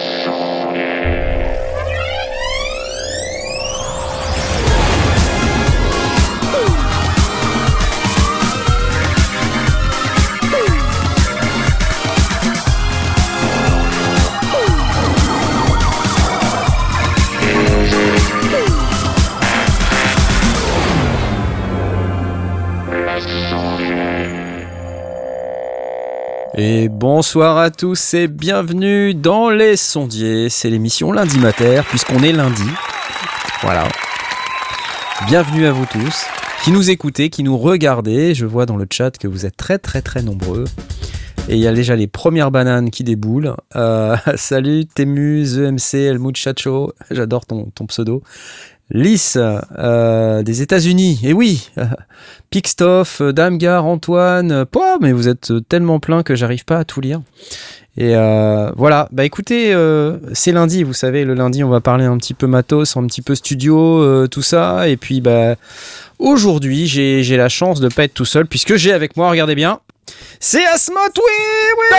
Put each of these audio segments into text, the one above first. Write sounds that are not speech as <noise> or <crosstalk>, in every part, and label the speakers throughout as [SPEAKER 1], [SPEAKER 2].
[SPEAKER 1] Et bonsoir à tous et bienvenue dans Les Sondiers. C'est l'émission lundi matin, puisqu'on est lundi. Voilà. Bienvenue à vous tous qui nous écoutez, qui nous regardez. Je vois dans le chat que vous êtes très très très nombreux. Et il y a déjà les premières bananes qui déboulent. Euh, <laughs> salut Temu, EMC, El Muchacho. J'adore ton pseudo. Lys euh, des États-Unis. Et oui, <laughs> Pixtoff, Damgar, Antoine. Pouah, mais vous êtes tellement plein que j'arrive pas à tout lire. Et euh, voilà, bah écoutez, euh, c'est lundi, vous savez, le lundi on va parler un petit peu matos, un petit peu studio, euh, tout ça. Et puis bah aujourd'hui j'ai j'ai la chance de pas être tout seul puisque j'ai avec moi, regardez bien, c'est Asmot, oui, oui.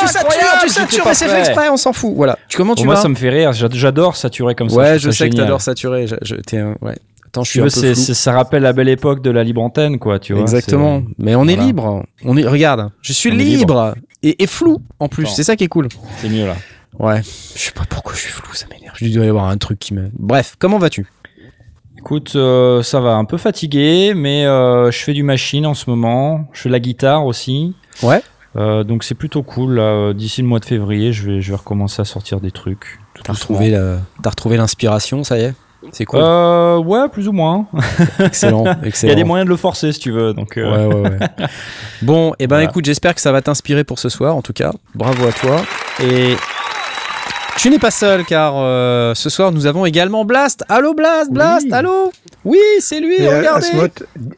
[SPEAKER 1] tu satures, tu satures, mais c'est fait exprès, on s'en fout. Voilà. Tu comment tu
[SPEAKER 2] Moi,
[SPEAKER 1] vas
[SPEAKER 2] ça me fait rire. J'a- J'adore saturer comme ça.
[SPEAKER 1] Ouais, je sais que
[SPEAKER 2] génial.
[SPEAKER 1] t'adores saturer. Je, je- t'es ouais. Attends, je suis
[SPEAKER 2] veux, c'est- ça rappelle la belle époque de la libre antenne, quoi. Tu vois.
[SPEAKER 1] Exactement. Mais on est libre. On est. Regarde, je suis libre, Et, et flou en plus. C'est ça qui est cool.
[SPEAKER 2] C'est c'est mieux là.
[SPEAKER 1] Ouais. Je sais pas pourquoi je suis flou, ça m'énerve. Il doit y avoir un truc qui me. Bref, comment vas-tu?
[SPEAKER 2] Écoute, euh, ça va, un peu fatigué, mais euh, je fais du machine en ce moment. Je fais la guitare aussi.
[SPEAKER 1] Ouais.
[SPEAKER 2] Euh, donc c'est plutôt cool. D'ici le mois de février, je vais, je vais recommencer à sortir des trucs.
[SPEAKER 1] T'as retrouvé, la- t'as retrouvé l'inspiration, ça y est? C'est cool.
[SPEAKER 2] Euh, ouais, plus ou moins. <laughs>
[SPEAKER 1] Excellent, <laughs>
[SPEAKER 2] Il y
[SPEAKER 1] excellent.
[SPEAKER 2] a des moyens de le forcer si tu veux. Donc,
[SPEAKER 1] Ouais, ouais, ouais. <laughs> Bon, et ben
[SPEAKER 2] Voilà.
[SPEAKER 1] écoute, j'espère que ça va t'inspirer pour ce soir, en tout cas. Bravo à toi. Et tu n'es pas seul, car euh, ce soir, nous avons également Blast. Allô, Blast, Blast,
[SPEAKER 3] Oui.
[SPEAKER 1] allô? Oui, c'est lui,
[SPEAKER 3] Et
[SPEAKER 1] regardez.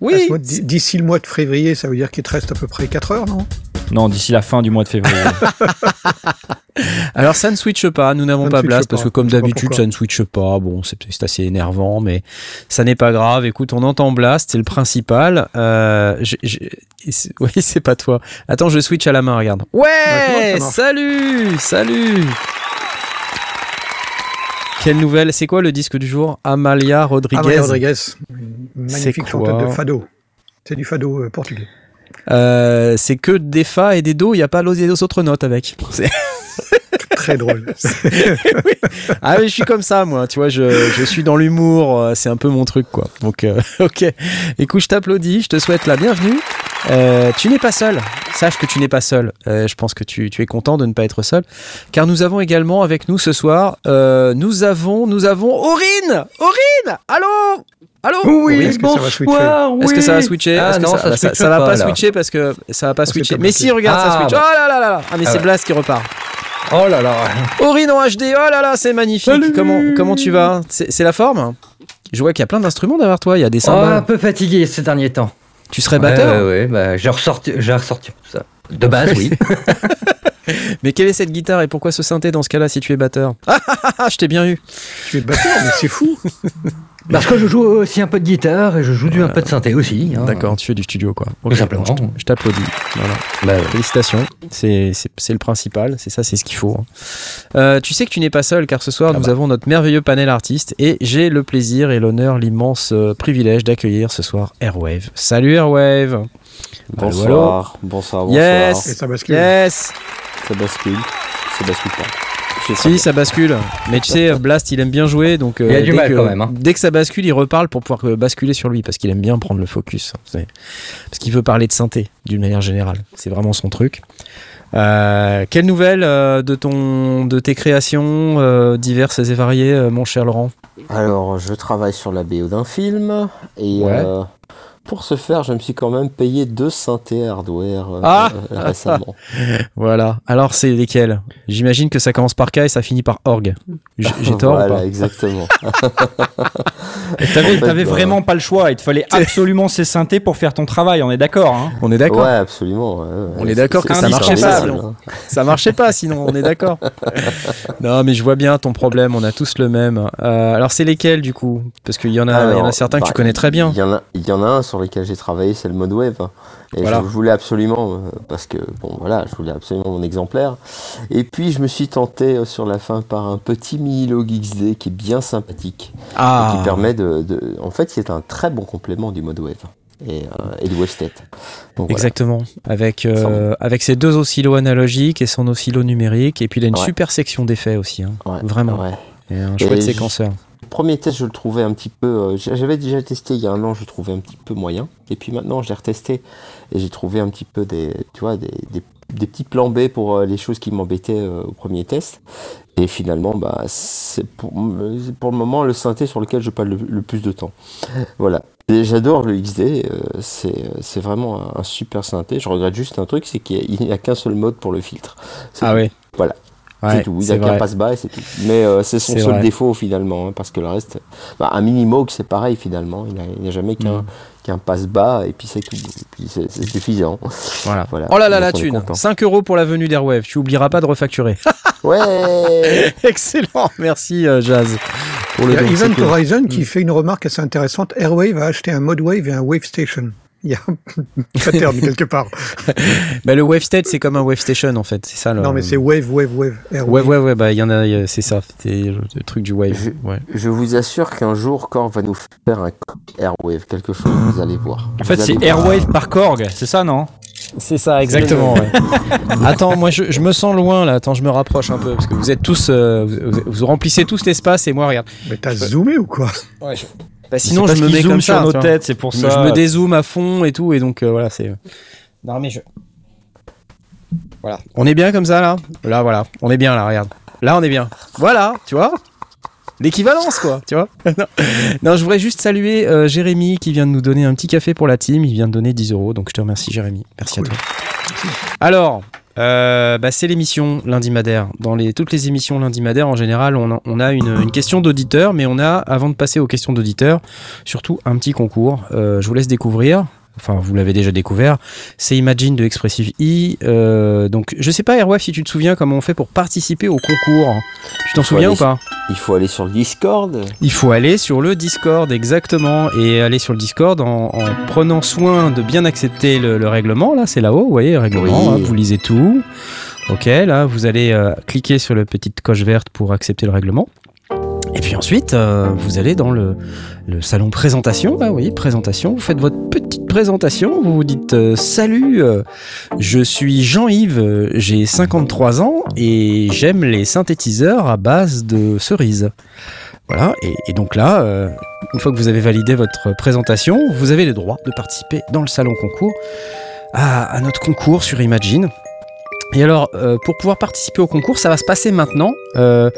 [SPEAKER 1] Oui.
[SPEAKER 3] D'ici le mois de février, ça veut dire qu'il te reste à peu près 4 heures, non?
[SPEAKER 2] Non, d'ici la fin du mois de février. <laughs>
[SPEAKER 1] Alors, ça ne switche pas. Nous n'avons pas Blast, parce que comme d'habitude, ça ne switche pas. Bon, c'est assez énervant, mais ça n'est pas grave. Écoute, on entend Blast, c'est le principal. Euh, <laughs> oui, c'est pas toi. Attends, je switch à la main, regarde. Ouais,
[SPEAKER 3] ça marche?
[SPEAKER 1] salut, salut. Quelle nouvelle C'est quoi le disque du jour? Amalia Rodriguez.
[SPEAKER 3] Amalia Rodriguez, une magnifique chanteuse de fado. C'est du fado euh, portugais.
[SPEAKER 1] Euh, c'est que des fa et des do, il n'y a pas les autres notes avec. C'est- <laughs>
[SPEAKER 3] Très drôle. <laughs>
[SPEAKER 1] Ah oui, je suis comme ça, moi. Tu vois, je, je suis dans l'humour. euh, C'est un peu mon truc, quoi. Donc, euh, <laughs> ok. Écoute, je t'applaudis. Je te souhaite la bienvenue. Euh, tu n'es pas seul. Sache que tu n'es pas seul. Euh, je pense que tu, tu es content de ne pas être seul, car nous avons également avec nous ce soir. euh, nous avons, nous avons Aurine. Aurine. Allô? Allô?
[SPEAKER 3] Oui, est-ce que
[SPEAKER 1] Est-ce que ça va switcher?
[SPEAKER 4] Ah non,
[SPEAKER 1] ça,
[SPEAKER 4] ça
[SPEAKER 1] ça, ça va
[SPEAKER 4] pas,
[SPEAKER 1] switcher parce que ça va pas
[SPEAKER 3] Ça
[SPEAKER 1] switcher. Mais si, regarde, ça
[SPEAKER 4] Ah,
[SPEAKER 1] switch.
[SPEAKER 4] bah.
[SPEAKER 1] Oh là là là là. Ah mais
[SPEAKER 4] Ah
[SPEAKER 1] c'est
[SPEAKER 4] ouais.
[SPEAKER 1] Blast qui repart.
[SPEAKER 4] Oh là là.
[SPEAKER 1] Aurine en HD, oh là là, c'est magnifique.
[SPEAKER 4] Salut.
[SPEAKER 1] Comment, comment tu vas? C'est c'est la forme? Je vois qu'il y a plein d'instruments derrière toi, il y a des
[SPEAKER 4] Oh, un
[SPEAKER 1] cymbales.
[SPEAKER 4] peu fatigué ces derniers temps.
[SPEAKER 1] Tu serais batteur
[SPEAKER 4] ouais, ouais, bah, j'ai ressorti, j'ai ressorti tout ça. De base, oui. <laughs>
[SPEAKER 1] Mais quelle est cette guitare et pourquoi ce synthé dans ce cas-là si tu es batteur? Ah ah ah, ah, je t'ai bien eu.
[SPEAKER 3] Tu es batteur, mais c'est fou. <laughs>
[SPEAKER 4] Parce que je joue aussi un peu de guitare et je joue du un peu de synthé aussi. hein.
[SPEAKER 1] D'accord, tu fais du studio quoi.
[SPEAKER 4] Tout simplement.
[SPEAKER 1] bon, je t'applaudis. Voilà.
[SPEAKER 4] Bah, ouais.
[SPEAKER 1] Félicitations, c'est c'est- c'est le principal, c'est ça, c'est ce qu'il faut. hein. Euh, tu sais que tu n'es pas seul car ce soir
[SPEAKER 4] Ah
[SPEAKER 1] nous
[SPEAKER 4] bah.
[SPEAKER 1] avons notre merveilleux panel artiste et j'ai le plaisir et l'honneur, l'immense euh, privilège d'accueillir ce soir Airwave. Salut Airwave
[SPEAKER 5] bonsoir, bonsoir.
[SPEAKER 1] Yes
[SPEAKER 3] Et ça bascule.
[SPEAKER 1] Yes
[SPEAKER 5] Ça bascule, ça bascule pas.
[SPEAKER 1] Si, ça bascule. Mais tu sais, Blast, il aime bien jouer, donc euh,
[SPEAKER 4] Il a du
[SPEAKER 1] dès
[SPEAKER 4] mal
[SPEAKER 1] que,
[SPEAKER 4] quand même, hein.
[SPEAKER 1] Dès que ça bascule, il reparle pour pouvoir euh, basculer sur lui, parce qu'il aime bien prendre le focus. C'est- Parce qu'il veut parler de synthé, d'une manière générale. C'est vraiment son truc. Euh, quelle nouvelle euh, de ton, de tes créations euh, diverses et variées, euh, mon cher Laurent?
[SPEAKER 5] Alors, je travaille sur la BO d'un film et
[SPEAKER 1] Ouais.
[SPEAKER 5] Pour ce faire, je me suis quand même payé deux synthés hardware euh,
[SPEAKER 1] Ah
[SPEAKER 5] euh, récemment. <laughs>
[SPEAKER 1] Voilà. Alors, c'est lesquels? J'imagine que ça commence par K et ça finit par org. <laughs> J'ai tort ou
[SPEAKER 5] Voilà,
[SPEAKER 1] pas?
[SPEAKER 5] exactement.
[SPEAKER 2] T'avais <laughs>
[SPEAKER 5] En fait,
[SPEAKER 2] t'avais vraiment pas le choix. Il te fallait absolument ces synthés pour faire ton travail. On est d'accord. Hein?
[SPEAKER 1] On est d'accord
[SPEAKER 5] Ouais, absolument. ouais, ouais.
[SPEAKER 1] On est d'accord que ça marchait pas, sinon.
[SPEAKER 5] hein.
[SPEAKER 1] Ça marchait pas, sinon on est d'accord. non, mais je vois bien ton problème. On a tous le même. Euh, alors c'est lesquels du coup? Parce qu'il y en a, il y en a certains que tu
[SPEAKER 5] bah,
[SPEAKER 1] connais très bien.
[SPEAKER 5] Il y en a, il y en a un sur lesquels j'ai travaillé, c'est le mode wave. hein. Et
[SPEAKER 1] Voilà.
[SPEAKER 5] je voulais absolument, euh, parce que bon voilà, je voulais absolument mon exemplaire. Et puis je me suis tenté euh, sur la fin par un petit Milo XD qui est bien sympathique,
[SPEAKER 1] Ah,
[SPEAKER 5] qui permet de, de- en fait, qui est un très bon complément du mode wave et, euh, et du wave state. Donc, voilà.
[SPEAKER 1] Exactement, avec, euh, avec ses deux oscillos analogiques et son oscillo numérique, et puis il a une
[SPEAKER 5] Ouais.
[SPEAKER 1] super section d'effets aussi, hein.
[SPEAKER 5] Ouais,
[SPEAKER 1] vraiment,
[SPEAKER 5] ouais.
[SPEAKER 1] et un
[SPEAKER 5] Et
[SPEAKER 1] chouette séquenceur.
[SPEAKER 5] Premier test, je le trouvais un petit peu. euh, J'avais déjà testé il y a un an, je le trouvais un petit peu moyen. Et puis maintenant, je l'ai retesté et j'ai trouvé un petit peu des, tu vois, des, des, des petits plans B pour euh, les choses qui m'embêtaient euh, au premier test. Et finalement, bah, c'est pour, le moment le synthé sur lequel je passe le, le plus de temps. Voilà. J'adore le XD, c'est vraiment un, super synthé. Je regrette juste un truc, c'est qu'il n'y a qu'un seul mode pour le filtre.
[SPEAKER 1] Ah oui.
[SPEAKER 5] Voilà.
[SPEAKER 1] Ouais,
[SPEAKER 5] c'est tout. Il n'y a qu'un passe-bas et c'est tout. Mais euh, c'est son seul
[SPEAKER 1] vrai.
[SPEAKER 5] défaut finalement, hein, parce que le reste, bah, un mini c'est pareil finalement. Il n'y a, jamais qu'un
[SPEAKER 1] Mm.
[SPEAKER 5] passe-bas et puis c'est tout. Et puis c'est suffisant.
[SPEAKER 1] Voilà.
[SPEAKER 5] Voilà.
[SPEAKER 1] Oh là là, la thune
[SPEAKER 5] content.
[SPEAKER 1] 5 euros pour la venue d'Airwave, tu oublieras pas de refacturer. <laughs>
[SPEAKER 5] Ouais.
[SPEAKER 1] Excellent, merci euh, Jazz. Pour
[SPEAKER 3] Il
[SPEAKER 1] le
[SPEAKER 3] y a
[SPEAKER 1] don, c'est
[SPEAKER 3] Event. Horizon
[SPEAKER 1] Mm.
[SPEAKER 3] qui fait une remarque assez intéressante. Airwave a acheté un mode wave et un wave station. <laughs> Il y a un pattern <laughs> quelque part.
[SPEAKER 1] Bah, le Wave State, c'est comme un Wave Station en fait, c'est ça le.
[SPEAKER 3] Non, mais c'est wave, wave, wave.
[SPEAKER 1] Ouais,
[SPEAKER 3] Airwave.
[SPEAKER 1] ouais, ouais, bah il y en a, c'est ça, c'était le, le truc du Wave.
[SPEAKER 5] Je-
[SPEAKER 1] Ouais.
[SPEAKER 5] Je vous assure qu'un jour, Korg va nous faire un Airwave, quelque chose, vous allez voir.
[SPEAKER 2] En fait, c'est. Airwave par Korg, c'est ça, non?
[SPEAKER 1] C'est ça, exactement. ouais. <laughs> Attends, moi je, je me sens loin là. Attends, je me rapproche un peu parce que vous êtes tous, euh, vous, vous remplissez tous l'espace et moi regarde.
[SPEAKER 3] Mais t'as zoomé ou quoi?
[SPEAKER 1] Bah, sinon je me mets comme
[SPEAKER 2] sur
[SPEAKER 1] ça.
[SPEAKER 2] nos
[SPEAKER 1] tu vois.
[SPEAKER 2] têtes, c'est pour ça.
[SPEAKER 1] je me dézoome à fond et tout et donc euh, voilà c'est. Non mais je. Voilà. On est bien comme ça là? Là voilà. On est bien là. Regarde. Là on est bien. Voilà. Tu vois? L'équivalence quoi. Tu vois? <laughs> non. Non, je voudrais juste saluer euh, Jérémy qui vient de nous donner un petit café pour la team. Il vient de donner 10 euros. Donc je te remercie Jérémy. Merci à toi. Alors. Euh, bah, c'est l'émission lundi madère. Dans toutes les émissions lundi madère, en général, on a, une, question d'auditeur, mais on a, avant de passer aux questions d'auditeur, surtout un petit concours. Euh, je vous laisse découvrir. Enfin, vous l'avez déjà découvert. C'est Imagine de Expressive E. Euh, donc, je sais pas, Airwave, si tu te souviens comment on fait pour participer au concours. Tu t'en souviens ou pas?
[SPEAKER 5] Il faut aller sur le Discord.
[SPEAKER 1] Il faut aller sur le Discord, exactement. Et aller sur le Discord en, en prenant soin de bien accepter le, le règlement. Là, c'est là-haut, vous voyez, le règlement.
[SPEAKER 5] Oui.
[SPEAKER 1] hein, vous lisez tout. Ok, là, vous allez euh, cliquer sur la petite coche verte pour accepter le règlement. Et puis ensuite, euh, vous allez dans le, salon présentation. Bah oui, présentation. Vous faites votre petite présentation. Vous vous dites euh, Salut, euh, je suis Jean-Yves, j'ai 53 ans et j'aime les synthétiseurs à base de cerises. Voilà, et, donc là, une fois que vous avez validé votre présentation, vous avez le droit de participer dans le salon concours à notre concours sur Imagine. Et alors, euh, pour pouvoir participer au concours, ça va se passer maintenant. Euh,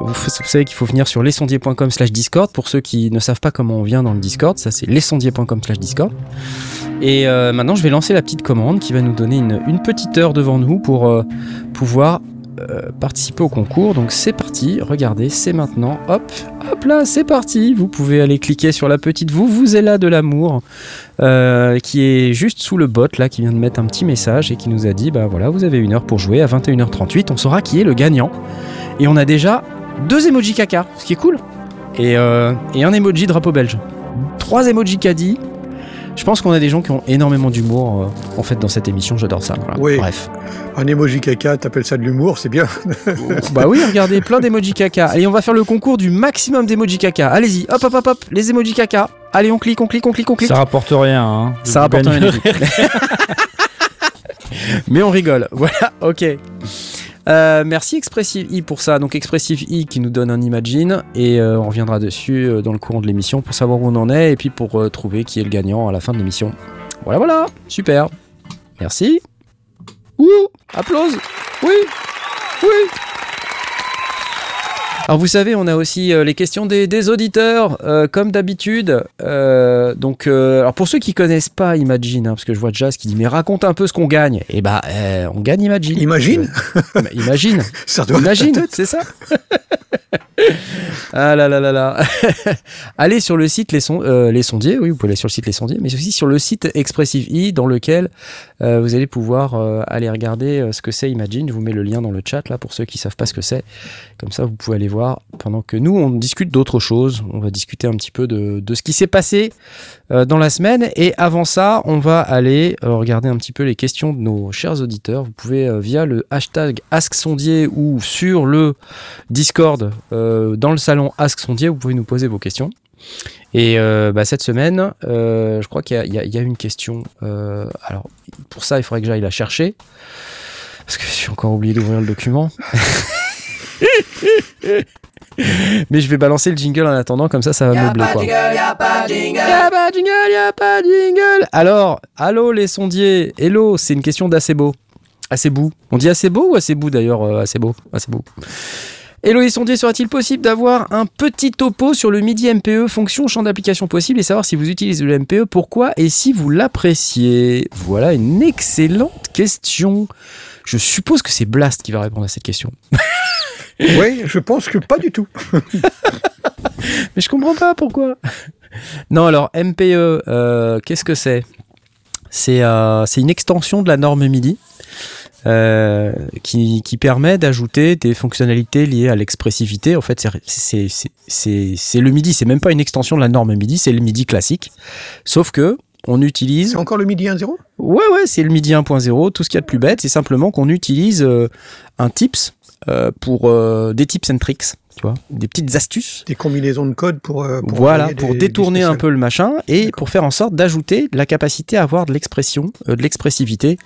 [SPEAKER 1] vous, savez qu'il faut venir sur lesondiers.com slash Discord. Pour ceux qui ne savent pas comment on vient dans le Discord, ça c'est lesondiers.com slash Discord. Et euh, maintenant, je vais lancer la petite commande qui va nous donner une, petite heure devant nous pour pouvoir euh, participer au concours. Donc c'est parti, regardez, c'est maintenant. Hop, hop là, c'est parti. Vous pouvez aller cliquer sur la petite vous, vous êtes là de l'amour, euh, qui est juste sous le bot là, qui vient de mettre un petit message et qui nous a dit bah voilà, vous avez une heure pour jouer à 21h38. On saura qui est le gagnant. Et on a déjà deux emojis caca, ce qui est cool. Et, euh, un emoji drapeau belge. Trois emojis caddie. Je pense qu'on a des gens qui ont énormément d'humour euh, en fait dans cette émission, j'adore ça. voilà.
[SPEAKER 3] Oui.
[SPEAKER 1] Bref.
[SPEAKER 3] Un emoji caca, t'appelles ça de l'humour, c'est bien. <laughs>
[SPEAKER 1] Bah oui, regardez, plein d'emojis caca. Allez, on va faire le concours du maximum d'emojis caca. Allez-y, hop, hop, hop, hop, les emojis caca. Allez, on clique, on clique, on clique, on clique.
[SPEAKER 2] Ça rapporte rien. Hein.
[SPEAKER 1] Ça rapporte rien. <laughs> <laughs> Mais on rigole. Voilà, ok. Euh, merci Expressive E pour ça. Donc Expressive E qui nous donne un Imagine et euh, on reviendra dessus euh, dans le courant de l'émission pour savoir où on en est et puis pour trouver qui est le gagnant à la fin de l'émission. Voilà, voilà, super. Merci. Ouh, applause. Oui, oui. Alors vous savez, on a aussi euh, les questions des, des auditeurs, euh, comme d'habitude. Euh, donc, alors pour ceux qui connaissent pas Imagine, hein, parce que je vois Jazz qui dit mais raconte un peu ce qu'on gagne. Et bah, euh, on gagne Imagine.
[SPEAKER 3] Imagine
[SPEAKER 1] Bah, Imagine. <laughs>
[SPEAKER 3] Ça doit
[SPEAKER 1] Imagine, c'est ça Ah là là là là <laughs> Allez sur le site Les, Son- Les Sondiers, oui, vous pouvez aller sur le site Les Sondiers, mais aussi sur le site Expressive E, dans lequel euh, vous allez pouvoir euh, aller regarder euh, ce que c'est Imagine. Je vous mets le lien dans le chat là pour ceux qui savent pas ce que c'est. Comme ça, vous pouvez aller voir pendant que nous on discute d'autres choses. On va discuter un petit peu de, de ce qui s'est passé dans la semaine. Et avant ça, on va aller regarder un petit peu les questions de nos chers auditeurs. Vous pouvez via le hashtag AskSondier ou sur le Discord dans le salon Ask Sondier, vous pouvez nous poser vos questions. Et euh, bah, cette semaine, euh, je crois qu'il y a- y, y une question. euh, alors, pour ça, il faudrait que j'aille la chercher. Parce que j'ai encore oublié d'ouvrir le document. <laughs> Mais je vais balancer le jingle en attendant, comme ça, ça va meubler. Quoi. Y'a pas jingle, y'a pas de jingle. Alors, allô les sondiers. Hello, c'est une question d'Acebo. Acebou. On dit Acebo ou Acebou d'ailleurs euh, Acebo? Les sondiers, sera-t-il possible d'avoir un petit topo sur le MIDI MPE, fonction, champ d'application possible et savoir si vous utilisez le MPE, pourquoi et si vous l'appréciez? Voilà une excellente question. Je suppose que c'est Blast qui va répondre à cette question. <laughs>
[SPEAKER 3] Oui, je pense que pas du tout. <laughs>
[SPEAKER 1] Mais je comprends pas pourquoi. Non, alors MPE, euh, qu'est-ce que c'est? C'est euh, c'est une extension de la norme MIDI euh, qui, qui permet d'ajouter des fonctionnalités liées à l'expressivité. En fait, c'est- le MIDI, c'est même pas une extension de la norme MIDI, c'est le MIDI classique. Sauf que on utilise
[SPEAKER 3] C'est encore le midi 1-0
[SPEAKER 1] Ouais, ouais, c'est le MIDI 1.0. Tout ce qu'il y a de plus bête, c'est simplement qu'on utilise euh, un tips euh, pour euh, des tips and tricks, tu vois, des petites astuces.
[SPEAKER 3] Des combinaisons de code pour. euh, pour
[SPEAKER 1] voilà,
[SPEAKER 3] envoyer
[SPEAKER 1] pour
[SPEAKER 3] des-
[SPEAKER 1] détourner
[SPEAKER 3] des
[SPEAKER 1] un peu le machin et pour faire en sorte d'ajouter la capacité à avoir de l'expression, euh, de l'expressivité.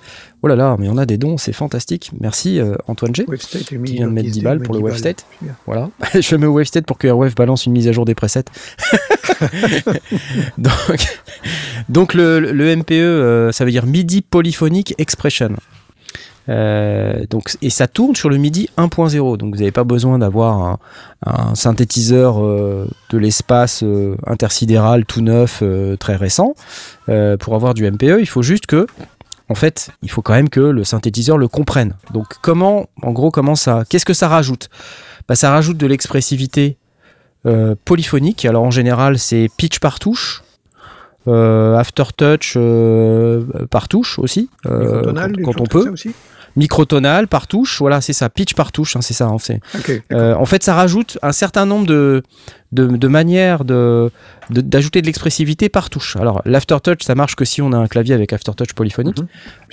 [SPEAKER 1] Oh là là, mais on a des dons, c'est fantastique. Merci euh, Antoine G.
[SPEAKER 3] Wavestate est
[SPEAKER 1] Qui vient de mettre 10 balles pour le
[SPEAKER 3] bien.
[SPEAKER 1] Voilà, <laughs> je mets au Wavestate pour que Airwave balance une mise à jour des presets. <laughs> donc, donc le, le MPE, ça veut dire MIDI Polyphonic Expression. Euh, donc, et ça tourne sur le MIDI 1.0, donc vous n'avez pas besoin d'avoir un, synthétiseur euh, de l'espace euh, intersidéral tout neuf, très récent, pour avoir du MPE. Il faut juste que, en fait, il faut quand même que le synthétiseur le comprenne. Donc, comment, en gros, comment ça, qu'est-ce que ça rajoute? Bah, Ça rajoute de l'expressivité polyphonique. Alors, en général, c'est pitch par touche. Euh, aftertouch euh, par touche aussi, euh,
[SPEAKER 3] Microtonal,
[SPEAKER 1] quand, on peut.
[SPEAKER 3] aussi
[SPEAKER 1] Microtonal par touche, voilà, c'est ça. Pitch par touche, hein, c'est ça.
[SPEAKER 3] Ok.
[SPEAKER 1] euh, en fait, ça rajoute un certain nombre de, de, de manières de, d'ajouter de l'expressivité par touche. Alors, l'aftertouch, ça marche que si on a un clavier avec aftertouch polyphonique.
[SPEAKER 3] Mhm.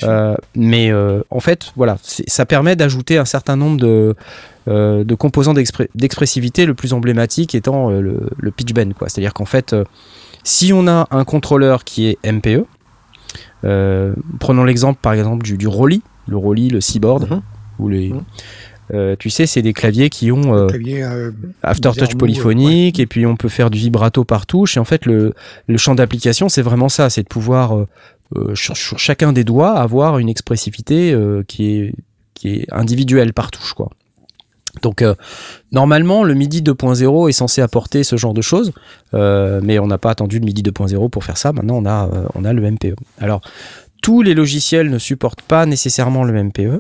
[SPEAKER 1] Euh, mais euh, en fait, voilà, ça permet d'ajouter un certain nombre de, de composants d'expressivité, le plus emblématique étant le, le pitch bend. Quoi. C'est-à-dire qu'en fait, si on a un contrôleur qui est MPE, euh, prenons l'exemple par exemple du, du Rolly, le Rolly, le Seaboard,
[SPEAKER 3] Mhm.
[SPEAKER 1] ou les.
[SPEAKER 3] Mhm.
[SPEAKER 1] euh, tu sais, c'est des claviers qui ont euh,
[SPEAKER 3] Clavier, euh,
[SPEAKER 1] aftertouch polyphonique et puis on peut faire du vibrato par touche et en fait le, le champ d'application c'est vraiment ça c'est de pouvoir euh, euh, sur, sur chacun des doigts avoir une expressivité euh, qui est qui est individuelle par touche quoi donc euh, normalement le MIDI 2.0 est censé apporter ce genre de choses euh, mais on n'a pas attendu le MIDI 2.0 pour faire ça maintenant on a euh, on a le MPE alors tous les logiciels ne supportent pas nécessairement le MPE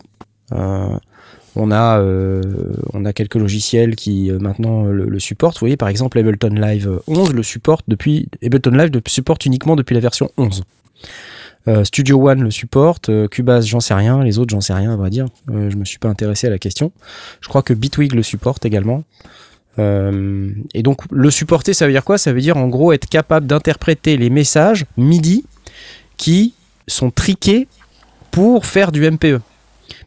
[SPEAKER 1] on a, on a quelques logiciels qui maintenant le, le supportent. Vous voyez, par exemple, Ableton Live 11 le supporte depuis. Ableton Live le supporte uniquement depuis la version 11. Euh, Studio One le supporte, euh, Cubase j'en sais rien, les autres j'en sais rien à vrai dire. Euh, je me suis pas intéressé à la question. Je crois que Bitwig le supporte également. Euh, et donc le supporter, ça veut dire quoi? Ça veut dire en gros être capable d'interpréter les messages MIDI qui sont triqués pour faire du MPE.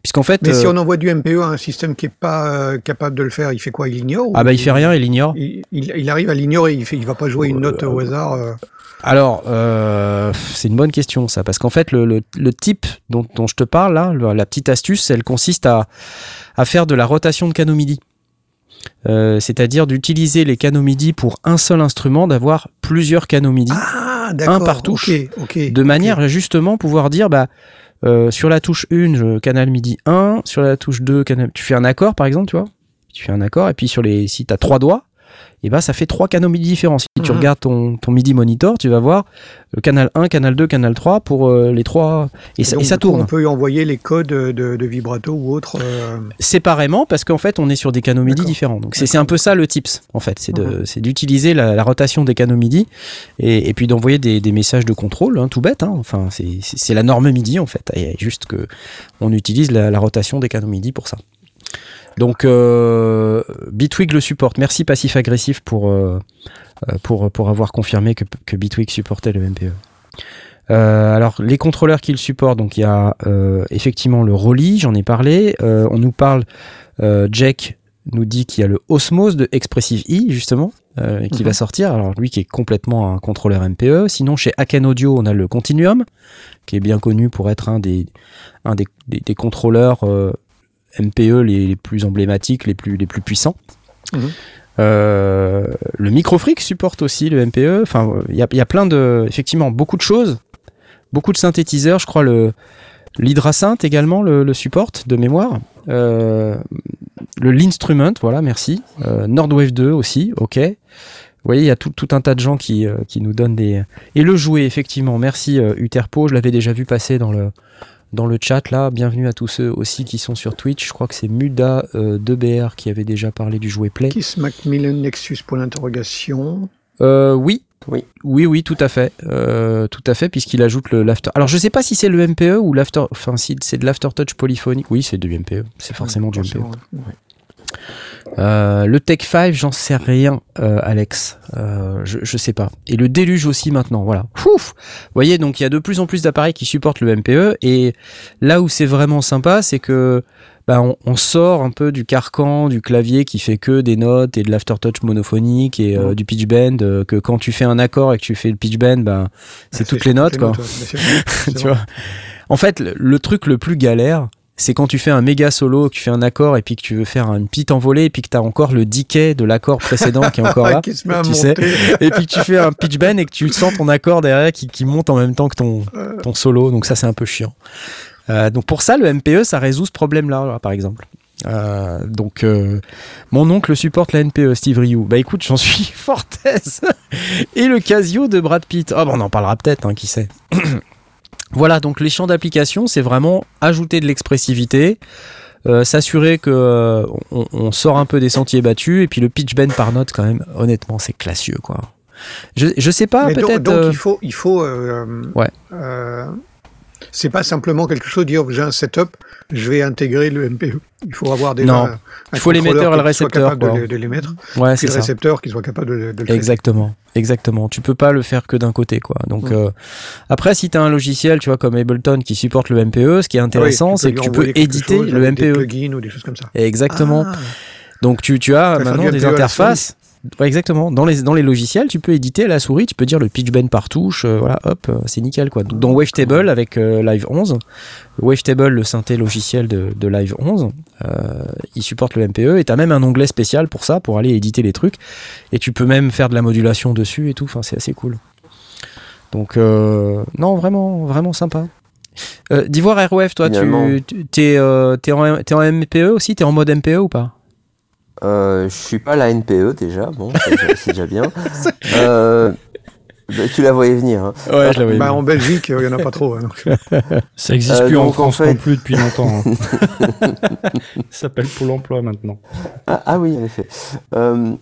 [SPEAKER 1] Puisqu'en fait,
[SPEAKER 3] Mais si
[SPEAKER 1] euh,
[SPEAKER 3] on envoie du MPE à un système qui n'est pas euh, capable de le faire, il fait quoi? Il ignore
[SPEAKER 1] ah bah il fait rien, il ignore.
[SPEAKER 3] Il, il- il arrive à l'ignorer, il il va pas jouer une note au hasard. euh.
[SPEAKER 1] Alors, euh, c'est une bonne question ça, parce qu'en fait, le, le- le type dont, dont je te parle là, la petite astuce, elle consiste à, à faire de la rotation de canaux MIDI. Euh, C'est-à-dire d'utiliser les canaux MIDI pour un seul instrument, d'avoir plusieurs canaux MIDI,
[SPEAKER 3] Ah, d'accord.
[SPEAKER 1] par touche, de manière à justement pouvoir dire, bah, euh, sur la touche 1, je- canal MIDI 1, sur la touche 2, canal... tu fais un accord par exemple, tu vois. Tu fais un accord, et puis sur les, si tu as trois doigts, et ben ça fait trois canaux MIDI différents. Si tu
[SPEAKER 3] Mhm.
[SPEAKER 1] regardes ton, ton MIDI monitor, tu vas voir le canal 1, canal 2, canal 3 pour euh, les trois et, ça,
[SPEAKER 3] donc,
[SPEAKER 1] et ça
[SPEAKER 3] du coup,
[SPEAKER 1] tourne
[SPEAKER 3] On peut y envoyer les codes de, de vibrato ou autre. euh,
[SPEAKER 1] séparément parce qu'en fait on est sur des canaux MIDI différents. Donc c'est un peu ça le tips en fait, c'est
[SPEAKER 3] Mhm.
[SPEAKER 1] d'utiliser la, la rotation des canaux MIDI et, et puis d'envoyer des, des messages de contrôle, hein, tout bête. hein. Enfin c'est la norme MIDI en fait. Et juste que on utilise la, la rotation des canaux MIDI pour ça. Donc euh, Bitwig le supporte. Merci passif agressif pour euh, euh, pour pour avoir confirmé que, que Bitwig supportait le MPE. Euh, alors les contrôleurs qu'il supporte, donc il y a euh, effectivement le Rolly, j'en ai parlé. Euh, on nous parle, euh, Jack nous dit qu'il y a le Osmose de Expressive E justement euh, qui
[SPEAKER 3] Mhm.
[SPEAKER 1] va sortir. Alors lui qui est complètement un contrôleur MPE. Sinon chez Aken Audio on a le Continuum qui est bien connu pour être un des un des, des- des contrôleurs euh, MPE les, les plus emblématiques, les plus les plus puissants.
[SPEAKER 3] Mhm.
[SPEAKER 1] Euh, le Microfreak supporte aussi le MPE. Enfin, il y y a plein de, effectivement, beaucoup de choses, beaucoup de synthétiseurs. Je crois le l'Hydrasynth également le, le supporte de mémoire. Euh, le L'Instrument, voilà, merci. Euh, Nordwave 2 aussi, ok. Vous voyez, il y a tout, tout un tas de gens qui, qui nous donnent des. Et le jouet, effectivement, merci Uterpo. Je l'avais déjà vu passer dans le dans le chat là. Bienvenue à tous ceux aussi qui sont sur Twitch. Je crois que c'est Muda euh, 2BR qui avait déjà parlé du jouet Play.
[SPEAKER 3] Kiss Macmillan Nexus pour l'interrogation.
[SPEAKER 1] Euh, oui.
[SPEAKER 5] Oui.
[SPEAKER 1] Oui, oui, tout à fait. Euh, tout à fait, puisqu'il ajoute le l'after. Alors, je sais pas si c'est le MPE ou l'after. Enfin, si c'est de l'aftertouch polyphonique. Oui, c'est du MPE. C'est forcément du MPE.
[SPEAKER 3] Ouais.
[SPEAKER 1] Euh, le Tech 5, j'en sais rien, euh, Alex. Euh, je, je sais pas. Et le déluge aussi maintenant, voilà. Ouf Vous voyez, donc il y a de plus en plus d'appareils qui supportent le MPE. Et là où c'est vraiment sympa, c'est que bah, on, on sort un peu du carcan du clavier qui fait que des notes et de l'aftertouch monophonique et du pitch bend. que quand tu fais un accord et que tu fais le pitch bend, bah, c'est
[SPEAKER 3] Ah,
[SPEAKER 1] toutes les notes, quoi.
[SPEAKER 3] ouais, <laughs>
[SPEAKER 1] tu vois. En fait, le, le truc le plus galère, c'est quand tu fais un méga solo, que tu fais un accord et puis que tu veux faire une petite envolée et puis que tu as encore le decay de l'accord précédent qui est encore <laughs> là.
[SPEAKER 3] qui se met à
[SPEAKER 1] tu sais.
[SPEAKER 3] monter.
[SPEAKER 1] Et puis que tu fais un pitch bend et que tu sens ton accord derrière qui, qui monte en même temps que ton, ton solo. Donc ça, c'est un peu chiant. Euh, donc pour ça, le MPE, ça résout ce problème-là, là, par exemple. Euh, donc euh, mon oncle supporte la NPE, Steve Ryu. Bah écoute, j'en suis <laughs> fort aise. Et le Casio de Brad Pitt. Ah bah on en parlera peut-être, hein, qui sait. <clears throat> voilà, donc les champs d'application, c'est vraiment ajouter de l'expressivité, euh, s'assurer que euh, on, on sort un peu des sentiers battus, et puis le pitch bend par note quand même, honnêtement, c'est classieux quoi. Je, je sais pas,
[SPEAKER 3] donc,
[SPEAKER 1] peut-être.
[SPEAKER 3] donc
[SPEAKER 1] euh,
[SPEAKER 3] il faut, il faut. euh,
[SPEAKER 1] Ouais.
[SPEAKER 3] C'est pas simplement quelque chose de dire j'ai un setup, je vais intégrer le MPE. Il faut avoir déjà
[SPEAKER 1] Non.
[SPEAKER 3] un,
[SPEAKER 1] Il faut l'émetteur et le récepteur,
[SPEAKER 3] de
[SPEAKER 1] quoi.
[SPEAKER 3] les- de, les mettre,
[SPEAKER 1] ouais, c'est
[SPEAKER 3] le récepteur qui soit capable de, de le traiter.
[SPEAKER 1] Exactement, exactement. Tu peux pas le faire que d'un côté, quoi. Donc euh, après, si tu as un logiciel, tu vois, comme Ableton qui supporte le MPE, ce qui est
[SPEAKER 3] Ah oui,
[SPEAKER 1] intéressant, c'est que tu peux éditer
[SPEAKER 3] chose
[SPEAKER 1] le
[SPEAKER 3] avec Des
[SPEAKER 1] MPE.
[SPEAKER 3] plugins ou des choses comme ça.
[SPEAKER 1] Exactement.
[SPEAKER 3] Ah,
[SPEAKER 1] Donc tu, tu as
[SPEAKER 3] faire
[SPEAKER 1] maintenant des
[SPEAKER 3] MPE la
[SPEAKER 1] interfaces. Ouais, exactement. Dans les, dans les logiciels, tu peux éditer à la souris, tu peux dire le pitch bend par touche, euh, voilà, hop, euh, c'est nickel quoi. Donc, dans Wavetable avec euh, Live 11, Wavetable, le synthé logiciel de, de Live 11, euh, il supporte le MPE et tu as même un onglet spécial pour ça, pour aller éditer les trucs. Et tu peux même faire de la modulation dessus et tout, enfin c'est assez cool. Donc non, vraiment, vraiment sympa. D'Ivoire Airwave, toi,
[SPEAKER 5] Finalement.
[SPEAKER 1] tu tu- euh, t'es en, t'es en MPE aussi? T'es en mode MPE ou pas?
[SPEAKER 5] Euh, je suis pas la NPE déjà, bon, c'est déjà, bien. <laughs> Euh, bah, tu la voyais venir. Hein.
[SPEAKER 1] Ouais, je l'avais
[SPEAKER 3] bah, en Belgique, il n'y en a pas trop. hein, donc. <laughs>
[SPEAKER 2] Ça existe
[SPEAKER 5] Euh,
[SPEAKER 2] plus en
[SPEAKER 5] donc, en
[SPEAKER 2] France
[SPEAKER 5] fait-
[SPEAKER 2] non plus depuis longtemps. hein. <laughs> Ça s'appelle Pôle emploi maintenant.
[SPEAKER 5] Ah, ah oui, en effet. Euh,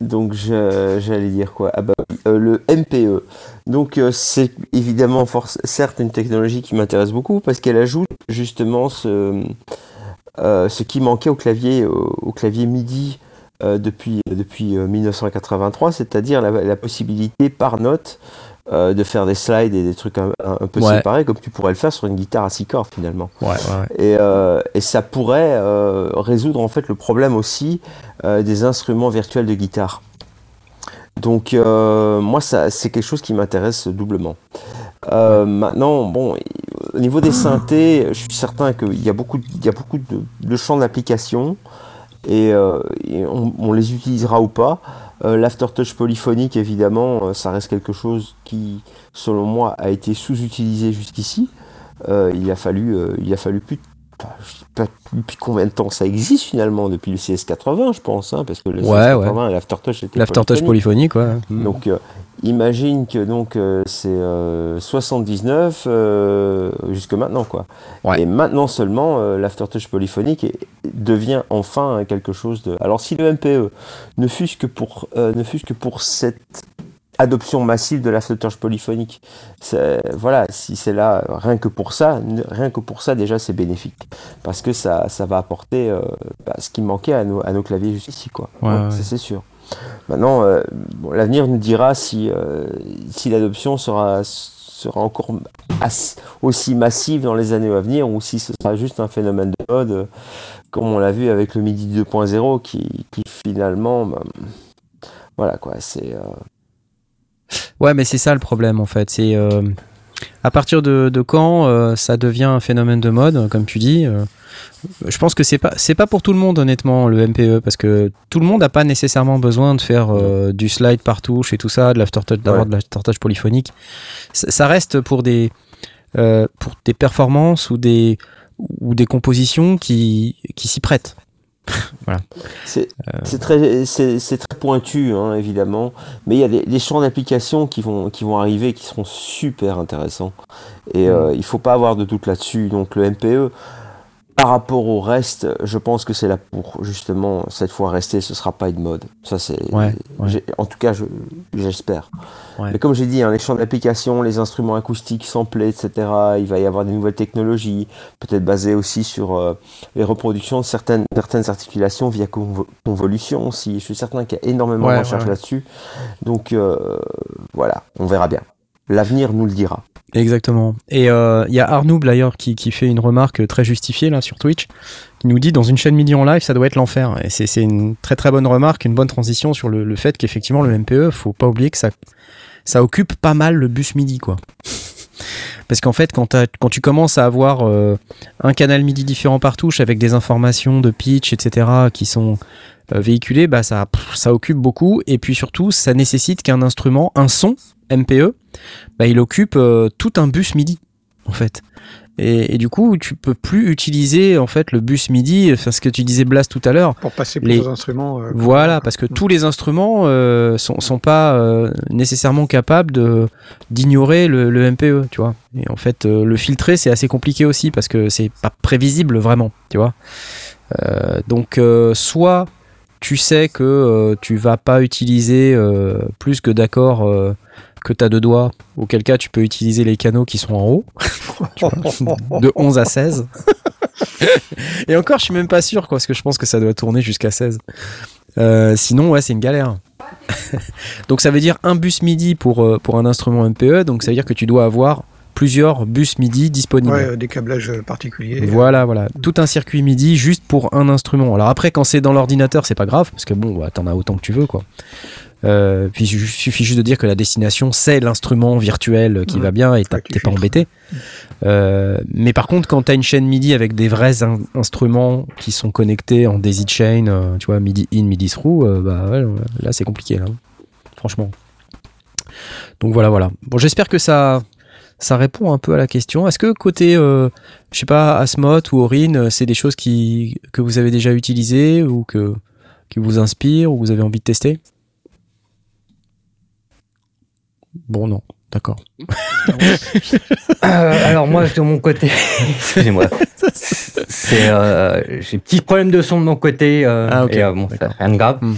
[SPEAKER 5] donc j'allais dire quoi? Ah bah, euh, le MPE. Donc euh, c'est évidemment certes une technologie qui m'intéresse beaucoup parce qu'elle ajoute justement ce, euh, ce qui manquait au clavier, au, au clavier MIDI euh, depuis, depuis euh, 1983, c'est-à-dire la, la possibilité par note euh, de faire des slides et des trucs un, peu
[SPEAKER 1] Ouais.
[SPEAKER 5] séparés comme tu pourrais le faire sur une guitare à six cordes finalement.
[SPEAKER 1] Ouais, ouais.
[SPEAKER 5] Et, euh, et ça pourrait euh, résoudre en fait le problème aussi euh, des instruments virtuels de guitare. Donc euh, moi ça c'est quelque chose qui m'intéresse doublement. Euh, maintenant bon au niveau des synthés je suis certain qu'il y a beaucoup il y a beaucoup de, champs d'application et, euh, on, les utilisera ou pas. Euh, L'aftertouch polyphonique évidemment ça reste quelque chose qui selon moi a été sous-utilisé jusqu'ici. Il a fallu, il a fallu plus de pas, pas depuis combien de temps ça existe finalement, depuis le CS80, je pense, hein, parce que le
[SPEAKER 1] Ouais,
[SPEAKER 5] CS80 et l'Aftertouch était
[SPEAKER 1] L'aftertouch
[SPEAKER 5] polyphonique.
[SPEAKER 1] polyphonique, ouais.
[SPEAKER 5] Donc, euh, imagine que donc euh, c'est euh, 79 euh, jusque maintenant, quoi.
[SPEAKER 1] Ouais.
[SPEAKER 5] Et maintenant seulement, euh, l'Aftertouch polyphonique est- devient enfin quelque chose de. Alors, si le MPE ne fût-ce que pour, euh, ne fût-ce que pour cette adoption massive de l'aftertouch polyphonique, voilà, si c'est là, rien que pour ça, rien que pour ça déjà c'est bénéfique, parce que ça, ça va apporter euh, bah, ce qui manquait à nos, à nos claviers jusqu'ici, quoi.
[SPEAKER 1] Ouais, ouais.
[SPEAKER 5] c'est sûr. Maintenant, euh, bon, l'avenir nous dira si, euh, si l'adoption sera, sera encore aussi massive dans les années à venir ou si ce sera juste un phénomène de mode, euh, comme on l'a vu avec le MIDI 2.0 qui, qui finalement, bah, voilà quoi, c'est.
[SPEAKER 1] Ouais, mais c'est ça le problème en fait. C'est euh, à partir de, de quand euh, ça devient un phénomène de mode, comme tu dis. euh, je pense que c'est pas c'est pas pour tout le monde honnêtement le MPE parce que tout le monde n'a pas nécessairement besoin de faire du slide par touche et tout ça, de l'aftertouch d'avoir
[SPEAKER 5] Ouais.
[SPEAKER 1] de l'aftertouch polyphonique. Ça, ça reste pour des pour des performances ou des ou des compositions qui qui s'y prêtent.
[SPEAKER 5] C'est
[SPEAKER 1] Euh.
[SPEAKER 5] c'est très, pointu, hein, évidemment, mais il y a des, des champs d'application qui vont, qui vont arriver qui seront super intéressants. Et
[SPEAKER 1] Mm.
[SPEAKER 5] euh, il faut pas avoir de doute là-dessus. Donc le MPE, par rapport au reste, je pense que c'est là pour justement cette fois rester. Ce sera pas une mode. Ça c'est,
[SPEAKER 1] Ouais, ouais.
[SPEAKER 5] j'ai- en tout cas, je- j'espère.
[SPEAKER 1] Ouais.
[SPEAKER 5] Mais comme j'ai dit, hein, les champs d'application, les instruments acoustiques samplés, etc. Il va y avoir des nouvelles technologies, peut-être basées aussi sur euh, les reproductions de certaines, certaines articulations via convo- convolution aussi. Je suis certain qu'il y a énormément de
[SPEAKER 1] ouais.
[SPEAKER 5] là-dessus. Donc euh, voilà, on verra bien. L'avenir nous le dira.
[SPEAKER 1] Exactement. Et euh, il y a Arnoub d'ailleurs qui, qui fait une remarque très justifiée là sur Twitch, qui nous dit dans une chaîne MIDI en live, ça doit être l'enfer. Et c'est c'est une très très bonne remarque, une bonne transition sur le, le fait qu'effectivement le MPE, faut pas oublier que ça, ça occupe pas mal le bus MIDI quoi. Parce qu'en fait, quand, tu commences à avoir euh, un canal MIDI différent par touche avec des informations de pitch, etc., qui sont euh, véhiculées, bah ça, ça occupe beaucoup. Et puis surtout, ça nécessite qu'un instrument, un son MPE, bah, il occupe euh, tout un bus MIDI en fait. Et, et du coup, tu peux plus utiliser en fait le bus MIDI, enfin ce que tu disais Blast tout à l'heure.
[SPEAKER 3] Pour passer
[SPEAKER 1] Les-
[SPEAKER 3] plusieurs instruments. euh,
[SPEAKER 1] Voilà, parce que tous les instruments euh, sont, sont pas euh, nécessairement capables de d'ignorer le, le MPE, tu vois. Et en fait, euh, le filtrer c'est assez compliqué aussi parce que c'est pas prévisible vraiment, tu vois. Donc, soit tu sais que tu vas pas utiliser plus que d'accords que tu as deux doigts, auquel cas tu peux utiliser les canaux qui sont en haut, <laughs> de 11 à 16. <laughs> Et encore, je suis même pas sûr, quoi, parce que je pense que ça doit tourner jusqu'à 16. Euh, sinon, ouais, c'est une galère. <laughs> donc ça veut dire un bus MIDI pour, euh, pour un instrument MPE, donc ça veut dire que tu dois avoir plusieurs bus MIDI disponibles.
[SPEAKER 3] Ouais, euh, des câblages particuliers.
[SPEAKER 1] Voilà, voilà. Tout un circuit MIDI juste pour un instrument. Alors après, quand c'est dans l'ordinateur, c'est pas grave, parce que bon, bah, t'en as autant que tu veux, quoi. Euh, puis il suffit juste de dire que la destination, c'est l'instrument virtuel qui
[SPEAKER 3] Ouais.
[SPEAKER 1] va bien et t'es pas embêté. Euh, mais par contre, quand t'as une chaîne MIDI avec des vrais in- instruments qui sont connectés en daisy chain, euh, tu vois, MIDI in, MIDI through, bah ouais, là c'est compliqué, là. franchement. Donc voilà, voilà. Bon, j'espère que ça, ça répond un peu à la question. Est-ce que côté, euh, je sais pas, Asmot ou Orin, c'est des choses qui, que vous avez déjà utilisées ou que, qui vous inspirent ou vous avez envie de tester? Bon, non. D'accord. <laughs>
[SPEAKER 4] Euh, alors moi de mon côté, <laughs> excusez-moi, c'est euh, j'ai petit problème de son de mon côté. euh,
[SPEAKER 1] Ah, ok.
[SPEAKER 4] et, euh, bon, ça, rien de grave.
[SPEAKER 1] Hmm.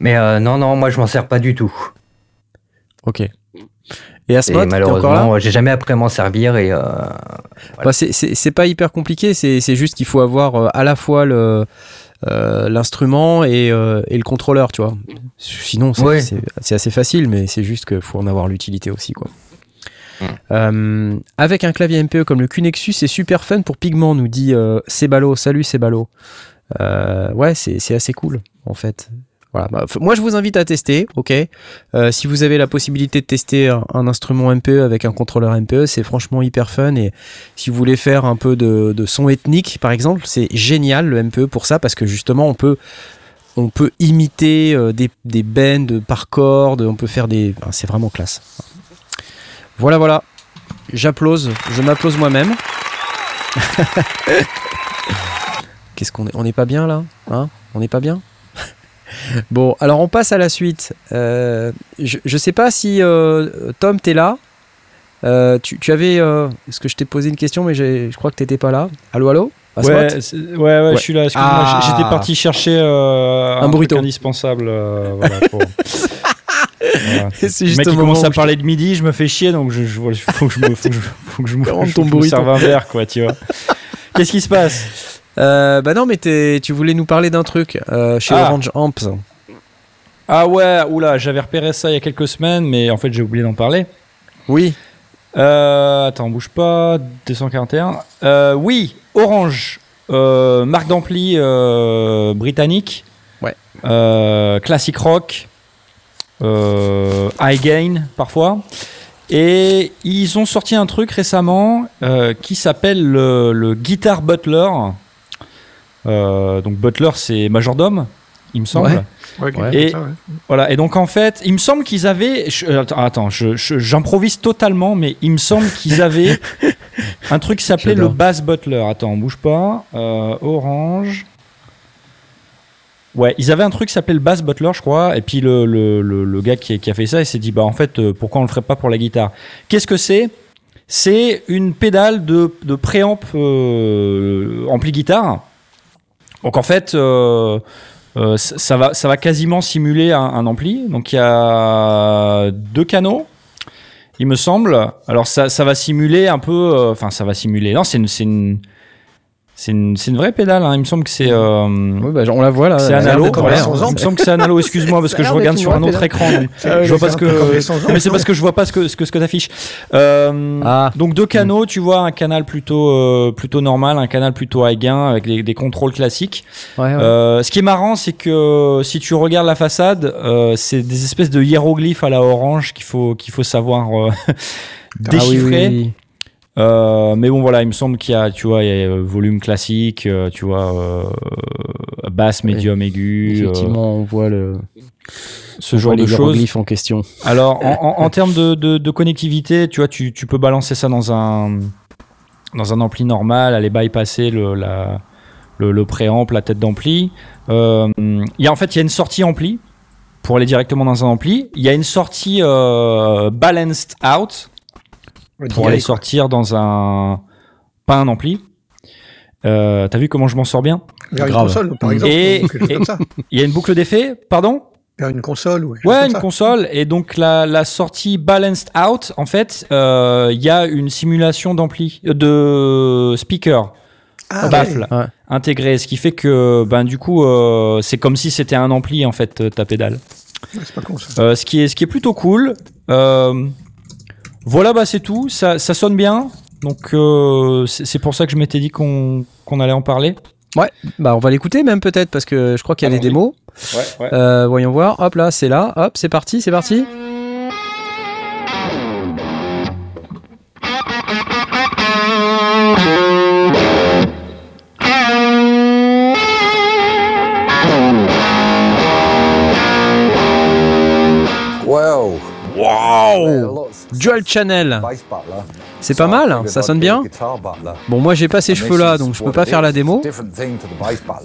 [SPEAKER 4] Mais euh, non non, moi je m'en sers pas du tout.
[SPEAKER 1] Ok. Et t'es encore là?
[SPEAKER 4] malheureusement, j'ai jamais appris à m'en servir et euh,
[SPEAKER 1] Bah, c'est- pas hyper compliqué, c'est c'est juste qu'il faut avoir euh, à la fois le euh, l'instrument et, euh, et le contrôleur, tu vois. Sinon, c'est
[SPEAKER 4] Ouais.
[SPEAKER 1] c'est- c'est assez facile, mais c'est juste qu'il faut en avoir l'utilité aussi, quoi.
[SPEAKER 4] Mm.
[SPEAKER 1] Euh, avec un clavier MPE comme le QNexus, c'est super fun pour Pigment, nous dit euh, Sebalo. Salut Sebalo. Euh, ouais, c'est c'est assez cool, en fait. Voilà. Bah, moi, je vous invite à tester, ok? Euh, si vous avez la possibilité de tester un, instrument MPE avec un contrôleur MPE, c'est franchement hyper fun. Et si vous voulez faire un peu de, son ethnique, par exemple, c'est génial le MPE pour ça parce que justement, on peut on peut imiter euh, des, des bends par corde, on peut faire des. c'est vraiment classe. Voilà, voilà. J'applause, je m'applause moi-même. <laughs> Qu'est-ce qu'on est On n'est pas bien là? Hein? On n'est pas bien? <laughs> Bon, alors on passe à la suite. Euh, je, je sais pas si euh, Tom, là. Euh, tu, tu avais. Est-ce que je t'ai posé une question, mais je crois que t'étais pas là. Allô, allô?
[SPEAKER 2] Ouais, ouais, ouais, je suis là. Excuse-moi,
[SPEAKER 1] Ah.
[SPEAKER 2] j'étais parti chercher
[SPEAKER 1] Un
[SPEAKER 2] un,
[SPEAKER 1] burrito.
[SPEAKER 2] indispensable. voilà, pour- <laughs> Voilà. <laughs> Le mec qui commence à parler de midi, je me fais chier, donc je, faut que je me, faut que je, faut que je me,
[SPEAKER 1] Commande
[SPEAKER 2] je-
[SPEAKER 1] ton
[SPEAKER 2] je me
[SPEAKER 1] burrito.
[SPEAKER 2] serve un verre, quoi, tu vois. Qu'est-ce qui se passe?
[SPEAKER 1] Euh, bah non, mais tu voulais nous parler d'un truc euh, chez
[SPEAKER 2] Ah.
[SPEAKER 1] Orange Amps.
[SPEAKER 2] Ah ouais, oula, j'avais repéré ça il y a quelques semaines, mais en fait j'ai oublié d'en parler.
[SPEAKER 1] Oui.
[SPEAKER 2] Euh, attends, bouge pas. 241. Euh, oui, Orange, euh, marque d'ampli britannique.
[SPEAKER 1] Ouais.
[SPEAKER 2] Classic rock. High gain parfois. Et ils ont sorti un truc récemment qui s'appelle le, le Guitar Butler. Euh, donc Butler c'est majordome, il me semble.
[SPEAKER 1] Ouais.
[SPEAKER 3] Ouais,
[SPEAKER 2] Et-
[SPEAKER 3] comme ça, ouais.
[SPEAKER 2] Voilà, et donc en fait, il me semble qu'ils avaient. je- euh, attends, attends, je- je- j'improvise totalement, mais il me semble qu'ils avaient <laughs> un truc qui s'appelait le. Bass Butler. Attends, bouge pas. Euh, orange. Ouais, ils avaient un truc qui s'appelait le Bass Butler, je crois. Et puis le, le, le, le gars qui, qui a fait ça, il s'est dit bah en fait, pourquoi on le ferait pas pour la guitare? Qu'est-ce que c'est? C'est une pédale de, de préamp euh, ampli guitare. Donc en fait. euh, euh, ça, va, quasiment simuler un, ampli. Donc il y a deux canaux, il me semble. Alors ça, va simuler un peu. euh, Enfin, ça va simuler. Non, c'est une, c'est une, c'est une vraie pédale. hein. Il me semble que c'est. euh,
[SPEAKER 1] Oui, bah, on la voit là.
[SPEAKER 2] c'est analo. Il me semble que c'est analo. Excuse-moi <laughs> parce que je regarde sur un autre écran. <laughs> donc
[SPEAKER 3] C'est-
[SPEAKER 2] je vois pas ce que. mais c'est parce que je vois pas ce que ce que, ce que t'affiches. Euh,
[SPEAKER 1] Ah.
[SPEAKER 2] Donc deux canaux, tu vois un canal plutôt euh, plutôt normal, un canal plutôt high gain avec des, des contrôles classiques.
[SPEAKER 1] Ouais, ouais.
[SPEAKER 2] Euh, ce qui est marrant, c'est que euh, si tu regardes la façade, euh, c'est des espèces de hiéroglyphes à la orange qu'il faut qu'il faut savoir euh, <laughs>
[SPEAKER 1] Ah
[SPEAKER 2] déchiffrer.
[SPEAKER 1] oui, oui.
[SPEAKER 2] Euh, mais bon, voilà, il me semble qu'il y a, tu vois, il y a euh, volume classique, euh, tu vois, euh, basse, médium, aigu,
[SPEAKER 1] Effectivement, on voit le
[SPEAKER 2] ce
[SPEAKER 1] on
[SPEAKER 2] genre
[SPEAKER 1] voit
[SPEAKER 2] de choses.
[SPEAKER 1] en question.
[SPEAKER 2] Alors, <laughs> en, en- en termes de, de- de connectivité, tu vois, tu, tu peux balancer ça dans un, dans un ampli normal, aller bypasser le, la, le, le préamp, la tête d'ampli. Euh, Il y a, en fait, il y a une sortie ampli pour aller directement dans un ampli. Il y a une sortie euh, balanced out
[SPEAKER 3] Ouais,
[SPEAKER 2] pour aller sortir dans un. Pas un ampli. Euh, T'as vu comment je m'en sors bien?
[SPEAKER 3] Vers une console, par exemple. <laughs>
[SPEAKER 2] Et-. Il y a une boucle d'effet, pardon?
[SPEAKER 3] Vers une console
[SPEAKER 2] Ouais,
[SPEAKER 3] comme
[SPEAKER 2] une
[SPEAKER 3] ça.
[SPEAKER 2] console. Et donc la, la sortie balanced out, en fait, euh, il y a une simulation d'ampli, euh, de speaker
[SPEAKER 3] Ah,
[SPEAKER 2] baffle
[SPEAKER 1] ouais.
[SPEAKER 2] intégré, ce qui fait que ben du coup euh, c'est comme si c'était un ampli en fait ta pédale.
[SPEAKER 3] ouais, c'est pas con ça.
[SPEAKER 2] Euh, ce qui est ce qui est plutôt cool. Voilà, bah c'est tout. Ça, ça sonne bien. Donc euh, c'est pour ça que je m'étais dit qu'on allait en parler.
[SPEAKER 1] Bah, on va l'écouter même peut-être parce que je crois qu'il y a des démos.
[SPEAKER 2] Ouais, ouais.
[SPEAKER 1] Euh, voyons voir. Hop là, c'est là. Hop, c'est parti, c'est parti.
[SPEAKER 6] Wow.
[SPEAKER 1] Wow Dual channel. C'est pas mal, ça sonne bien. Bon, moi j'ai pas ces cheveux là, donc je peux pas faire la démo.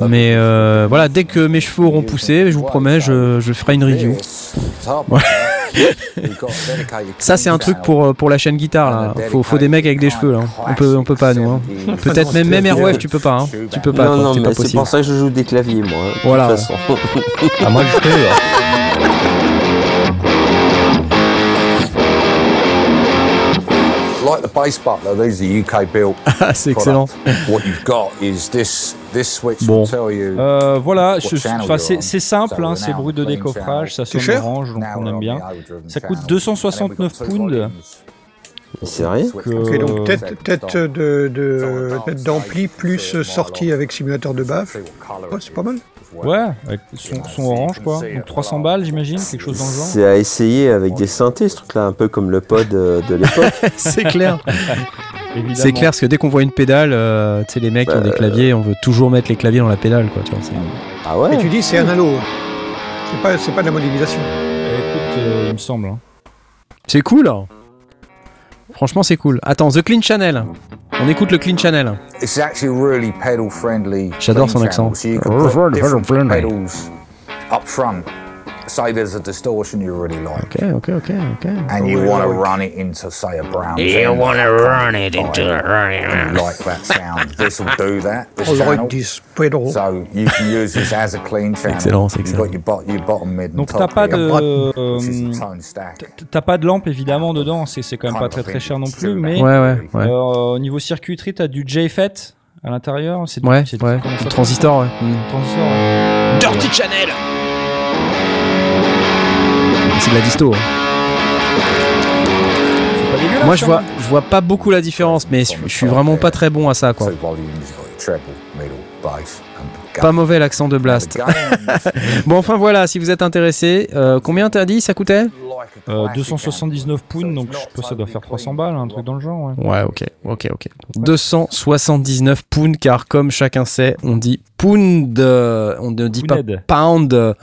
[SPEAKER 1] Mais euh, voilà, dès que mes cheveux auront poussé, je vous promets, je, je ferai une review. <laughs> <laughs> Ça c'est un truc pour, euh, pour la chaîne guitare là. Faut, faut des mecs avec des cheveux là. On peut, on peut pas nous. Hein. Peut-être <laughs> même, même Airwave tu peux pas. Hein. Tu peux pas,
[SPEAKER 5] non,
[SPEAKER 1] quoi,
[SPEAKER 5] non,
[SPEAKER 1] c'est
[SPEAKER 5] pour ça que je joue des claviers, moi. hein, de
[SPEAKER 1] Voilà,
[SPEAKER 5] toute façon.
[SPEAKER 4] Ah, moi, je peux.
[SPEAKER 6] The bass butler, these are UK built. <laughs>
[SPEAKER 1] Ah, c'est excellent.
[SPEAKER 6] What you've got is this this switch
[SPEAKER 1] Bon.
[SPEAKER 6] will tell you.
[SPEAKER 2] Euh, voilà, c'est simple, hein,
[SPEAKER 6] we're
[SPEAKER 2] c'est
[SPEAKER 6] now
[SPEAKER 2] bruit de décoffrage, ça sonne orange, donc on aime bien. Ça coûte
[SPEAKER 6] channel.
[SPEAKER 2] 269
[SPEAKER 6] And then we've got two
[SPEAKER 2] pounds. Que-
[SPEAKER 3] Ok, donc
[SPEAKER 2] Euh,
[SPEAKER 3] tête, tête de, de tête d'ampli plus sortie avec simulateur de baffle. Ouais, c'est pas mal.
[SPEAKER 2] Ouais, avec son, son orange quoi. Donc 300 balles j'imagine, quelque chose dans le genre.
[SPEAKER 5] C'est à essayer avec des synthés, ce truc-là, un peu comme le pod euh, de l'époque. <laughs>
[SPEAKER 1] c'est clair. <laughs>
[SPEAKER 2] Évidemment.
[SPEAKER 1] C'est clair parce que dès qu'on voit une pédale, euh, tu sais, les mecs qui ont des
[SPEAKER 5] Bah,
[SPEAKER 1] claviers, on veut toujours mettre les claviers dans la pédale, quoi. Tu vois, c'est-
[SPEAKER 5] Ah
[SPEAKER 3] Et
[SPEAKER 5] ouais
[SPEAKER 3] tu dis c'est analo. hein. C'est pas, c'est pas de la modélisation.
[SPEAKER 2] Eh, Écoute, euh, il me semble. hein.
[SPEAKER 1] C'est cool. Franchement, c'est cool. Attends, The Clean Channel. On écoute le clean channel.
[SPEAKER 6] It's actually really pedal friendly.
[SPEAKER 1] J'adore son accent.
[SPEAKER 6] Say there's a distortion you really like,
[SPEAKER 1] Ok, ok, ok, ok.
[SPEAKER 6] and you want to run it into, say, a brown.
[SPEAKER 7] You want to run it into
[SPEAKER 6] like that sound. This will do that. This <laughs>
[SPEAKER 3] I
[SPEAKER 6] channel.
[SPEAKER 3] like this pedal.
[SPEAKER 6] So you can use this as a clean channel.
[SPEAKER 1] Excellent,
[SPEAKER 6] You've
[SPEAKER 1] excellent.
[SPEAKER 6] got your, bot, your bottom, mid, and
[SPEAKER 2] Donc
[SPEAKER 6] top
[SPEAKER 2] t'as pas de, euh,
[SPEAKER 6] the tone stack.
[SPEAKER 2] t'as pas de lampe évidemment dedans. C'est c'est quand même pas très très cher non plus, mais
[SPEAKER 1] Ouais, ouais, ouais.
[SPEAKER 2] euh, au niveau circuiterie, t'as du JFET à l'intérieur. C'est
[SPEAKER 1] Ouais,
[SPEAKER 2] du-
[SPEAKER 1] transistor, ouais. Mm.
[SPEAKER 2] Transistor. ouais.
[SPEAKER 1] Dirty Channel C'est de la disto. hein.
[SPEAKER 2] Pas
[SPEAKER 1] Moi, je vois, je vois pas beaucoup la différence, mais je, je suis vraiment pas très bon à ça, quoi. Pas mauvais l'accent de Blast. <laughs> Bon, enfin voilà, si vous êtes intéressé, euh, combien t'as dit ça coûtait
[SPEAKER 2] Euh, 279 pounds, donc je que ça doit faire 300 balles, un truc dans le genre. Ouais.
[SPEAKER 1] Ouais, ok, ok, ok. 279 pounds, car comme chacun sait, on dit pound, euh, on ne dit pas pound euh,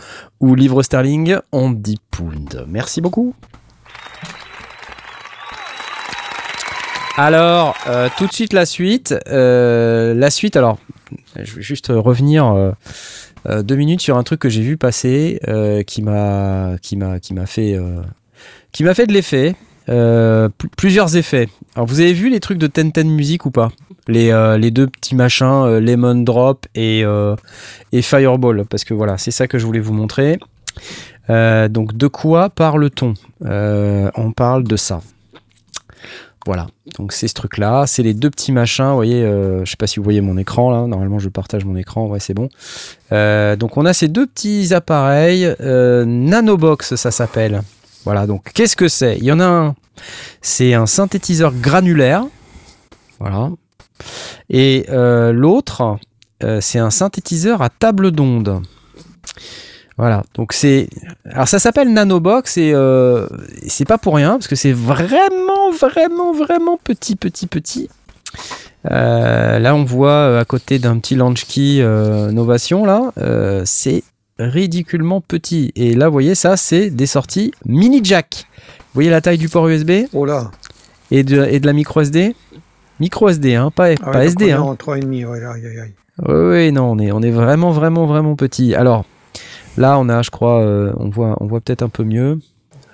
[SPEAKER 1] ou livre sterling, on dit pound. Merci beaucoup. Alors, euh, tout de suite la suite. Euh, la suite, alors, je vais juste revenir euh, euh, deux minutes sur un truc que j'ai vu passer, euh, qui m'a, fait, euh, de l'effet. Euh, pl- plusieurs effets. Alors, vous avez vu les trucs de Ten Ten Music ou pas? Les, euh, deux petits machins, euh, Lemon Drop et, euh, et Fireball. Parce que voilà, c'est ça que je voulais vous montrer. Euh, donc, de quoi parle-t-on? Euh, On parle de ça. Voilà, donc c'est ce truc-là, c'est les deux petits machins, vous voyez, euh, je sais pas si vous voyez mon écran là, normalement je partage mon écran, ouais c'est bon. Euh, donc on a ces deux petits appareils, euh, Nanobox ça s'appelle. Voilà, donc qu'est-ce que c'est? Il y en a un, c'est un synthétiseur granulaire, voilà. Et euh, l'autre, c'est un synthétiseur à table d'onde. Voilà, donc c'est. Alors ça s'appelle Nanobox et euh, c'est pas pour rien parce que c'est vraiment, vraiment, vraiment petit, petit, petit. Euh, là, on voit euh, à côté d'un petit launch key euh, Novation, là, c'est ridiculement petit. Et là, vous voyez, ça, c'est des sorties mini jack. Vous voyez la taille du port USB
[SPEAKER 3] Oh là.
[SPEAKER 1] et de, et de la micro SD Micro SD, hein, pas,
[SPEAKER 3] Ah
[SPEAKER 1] pas SD. Hein.
[SPEAKER 3] on est en 3,5, ouais, aïe, aïe, aïe.
[SPEAKER 1] Oui, oui, non, on est, on est vraiment, vraiment, vraiment petit. Alors, là, on a, je crois, euh, on voit, on voit peut-être un peu mieux.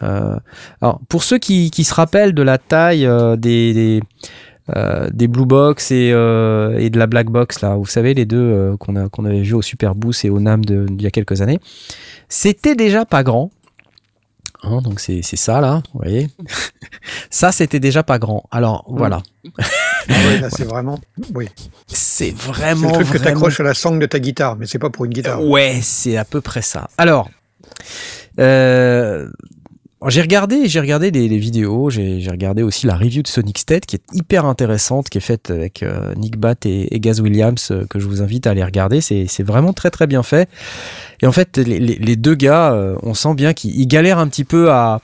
[SPEAKER 1] Euh, alors, pour ceux qui, se rappellent de la taille euh, des, des, Blue Box et, et de la Black Box, là, vous savez, les deux qu'on avait vu au Super Boost et au NAM d'il y a quelques années, c'était déjà pas grand. Hein, donc, c'est c'est ça, là, vous voyez. <laughs> ça, c'était déjà pas grand. Alors, voilà. <laughs>
[SPEAKER 3] Ah ouais, là, <laughs> c'est vraiment. Oui.
[SPEAKER 1] C'est
[SPEAKER 3] C'est
[SPEAKER 1] vraiment.
[SPEAKER 3] le truc que tu
[SPEAKER 1] vraiment
[SPEAKER 3] accroches à la sangle de ta guitare, mais c'est pas pour une guitare.
[SPEAKER 1] Ouais, c'est à peu près ça. Alors, euh, j'ai regardé, j'ai regardé les, les vidéos, j'ai j'ai regardé aussi la review de Sonic State qui est hyper intéressante, qui est faite avec euh, Nick Bat et, et Gaz Williams, euh, que je vous invite à aller regarder. C'est c'est vraiment très très bien fait. Et en fait, les, les- les deux gars, euh, on sent bien qu'ils ils galèrent un petit peu à,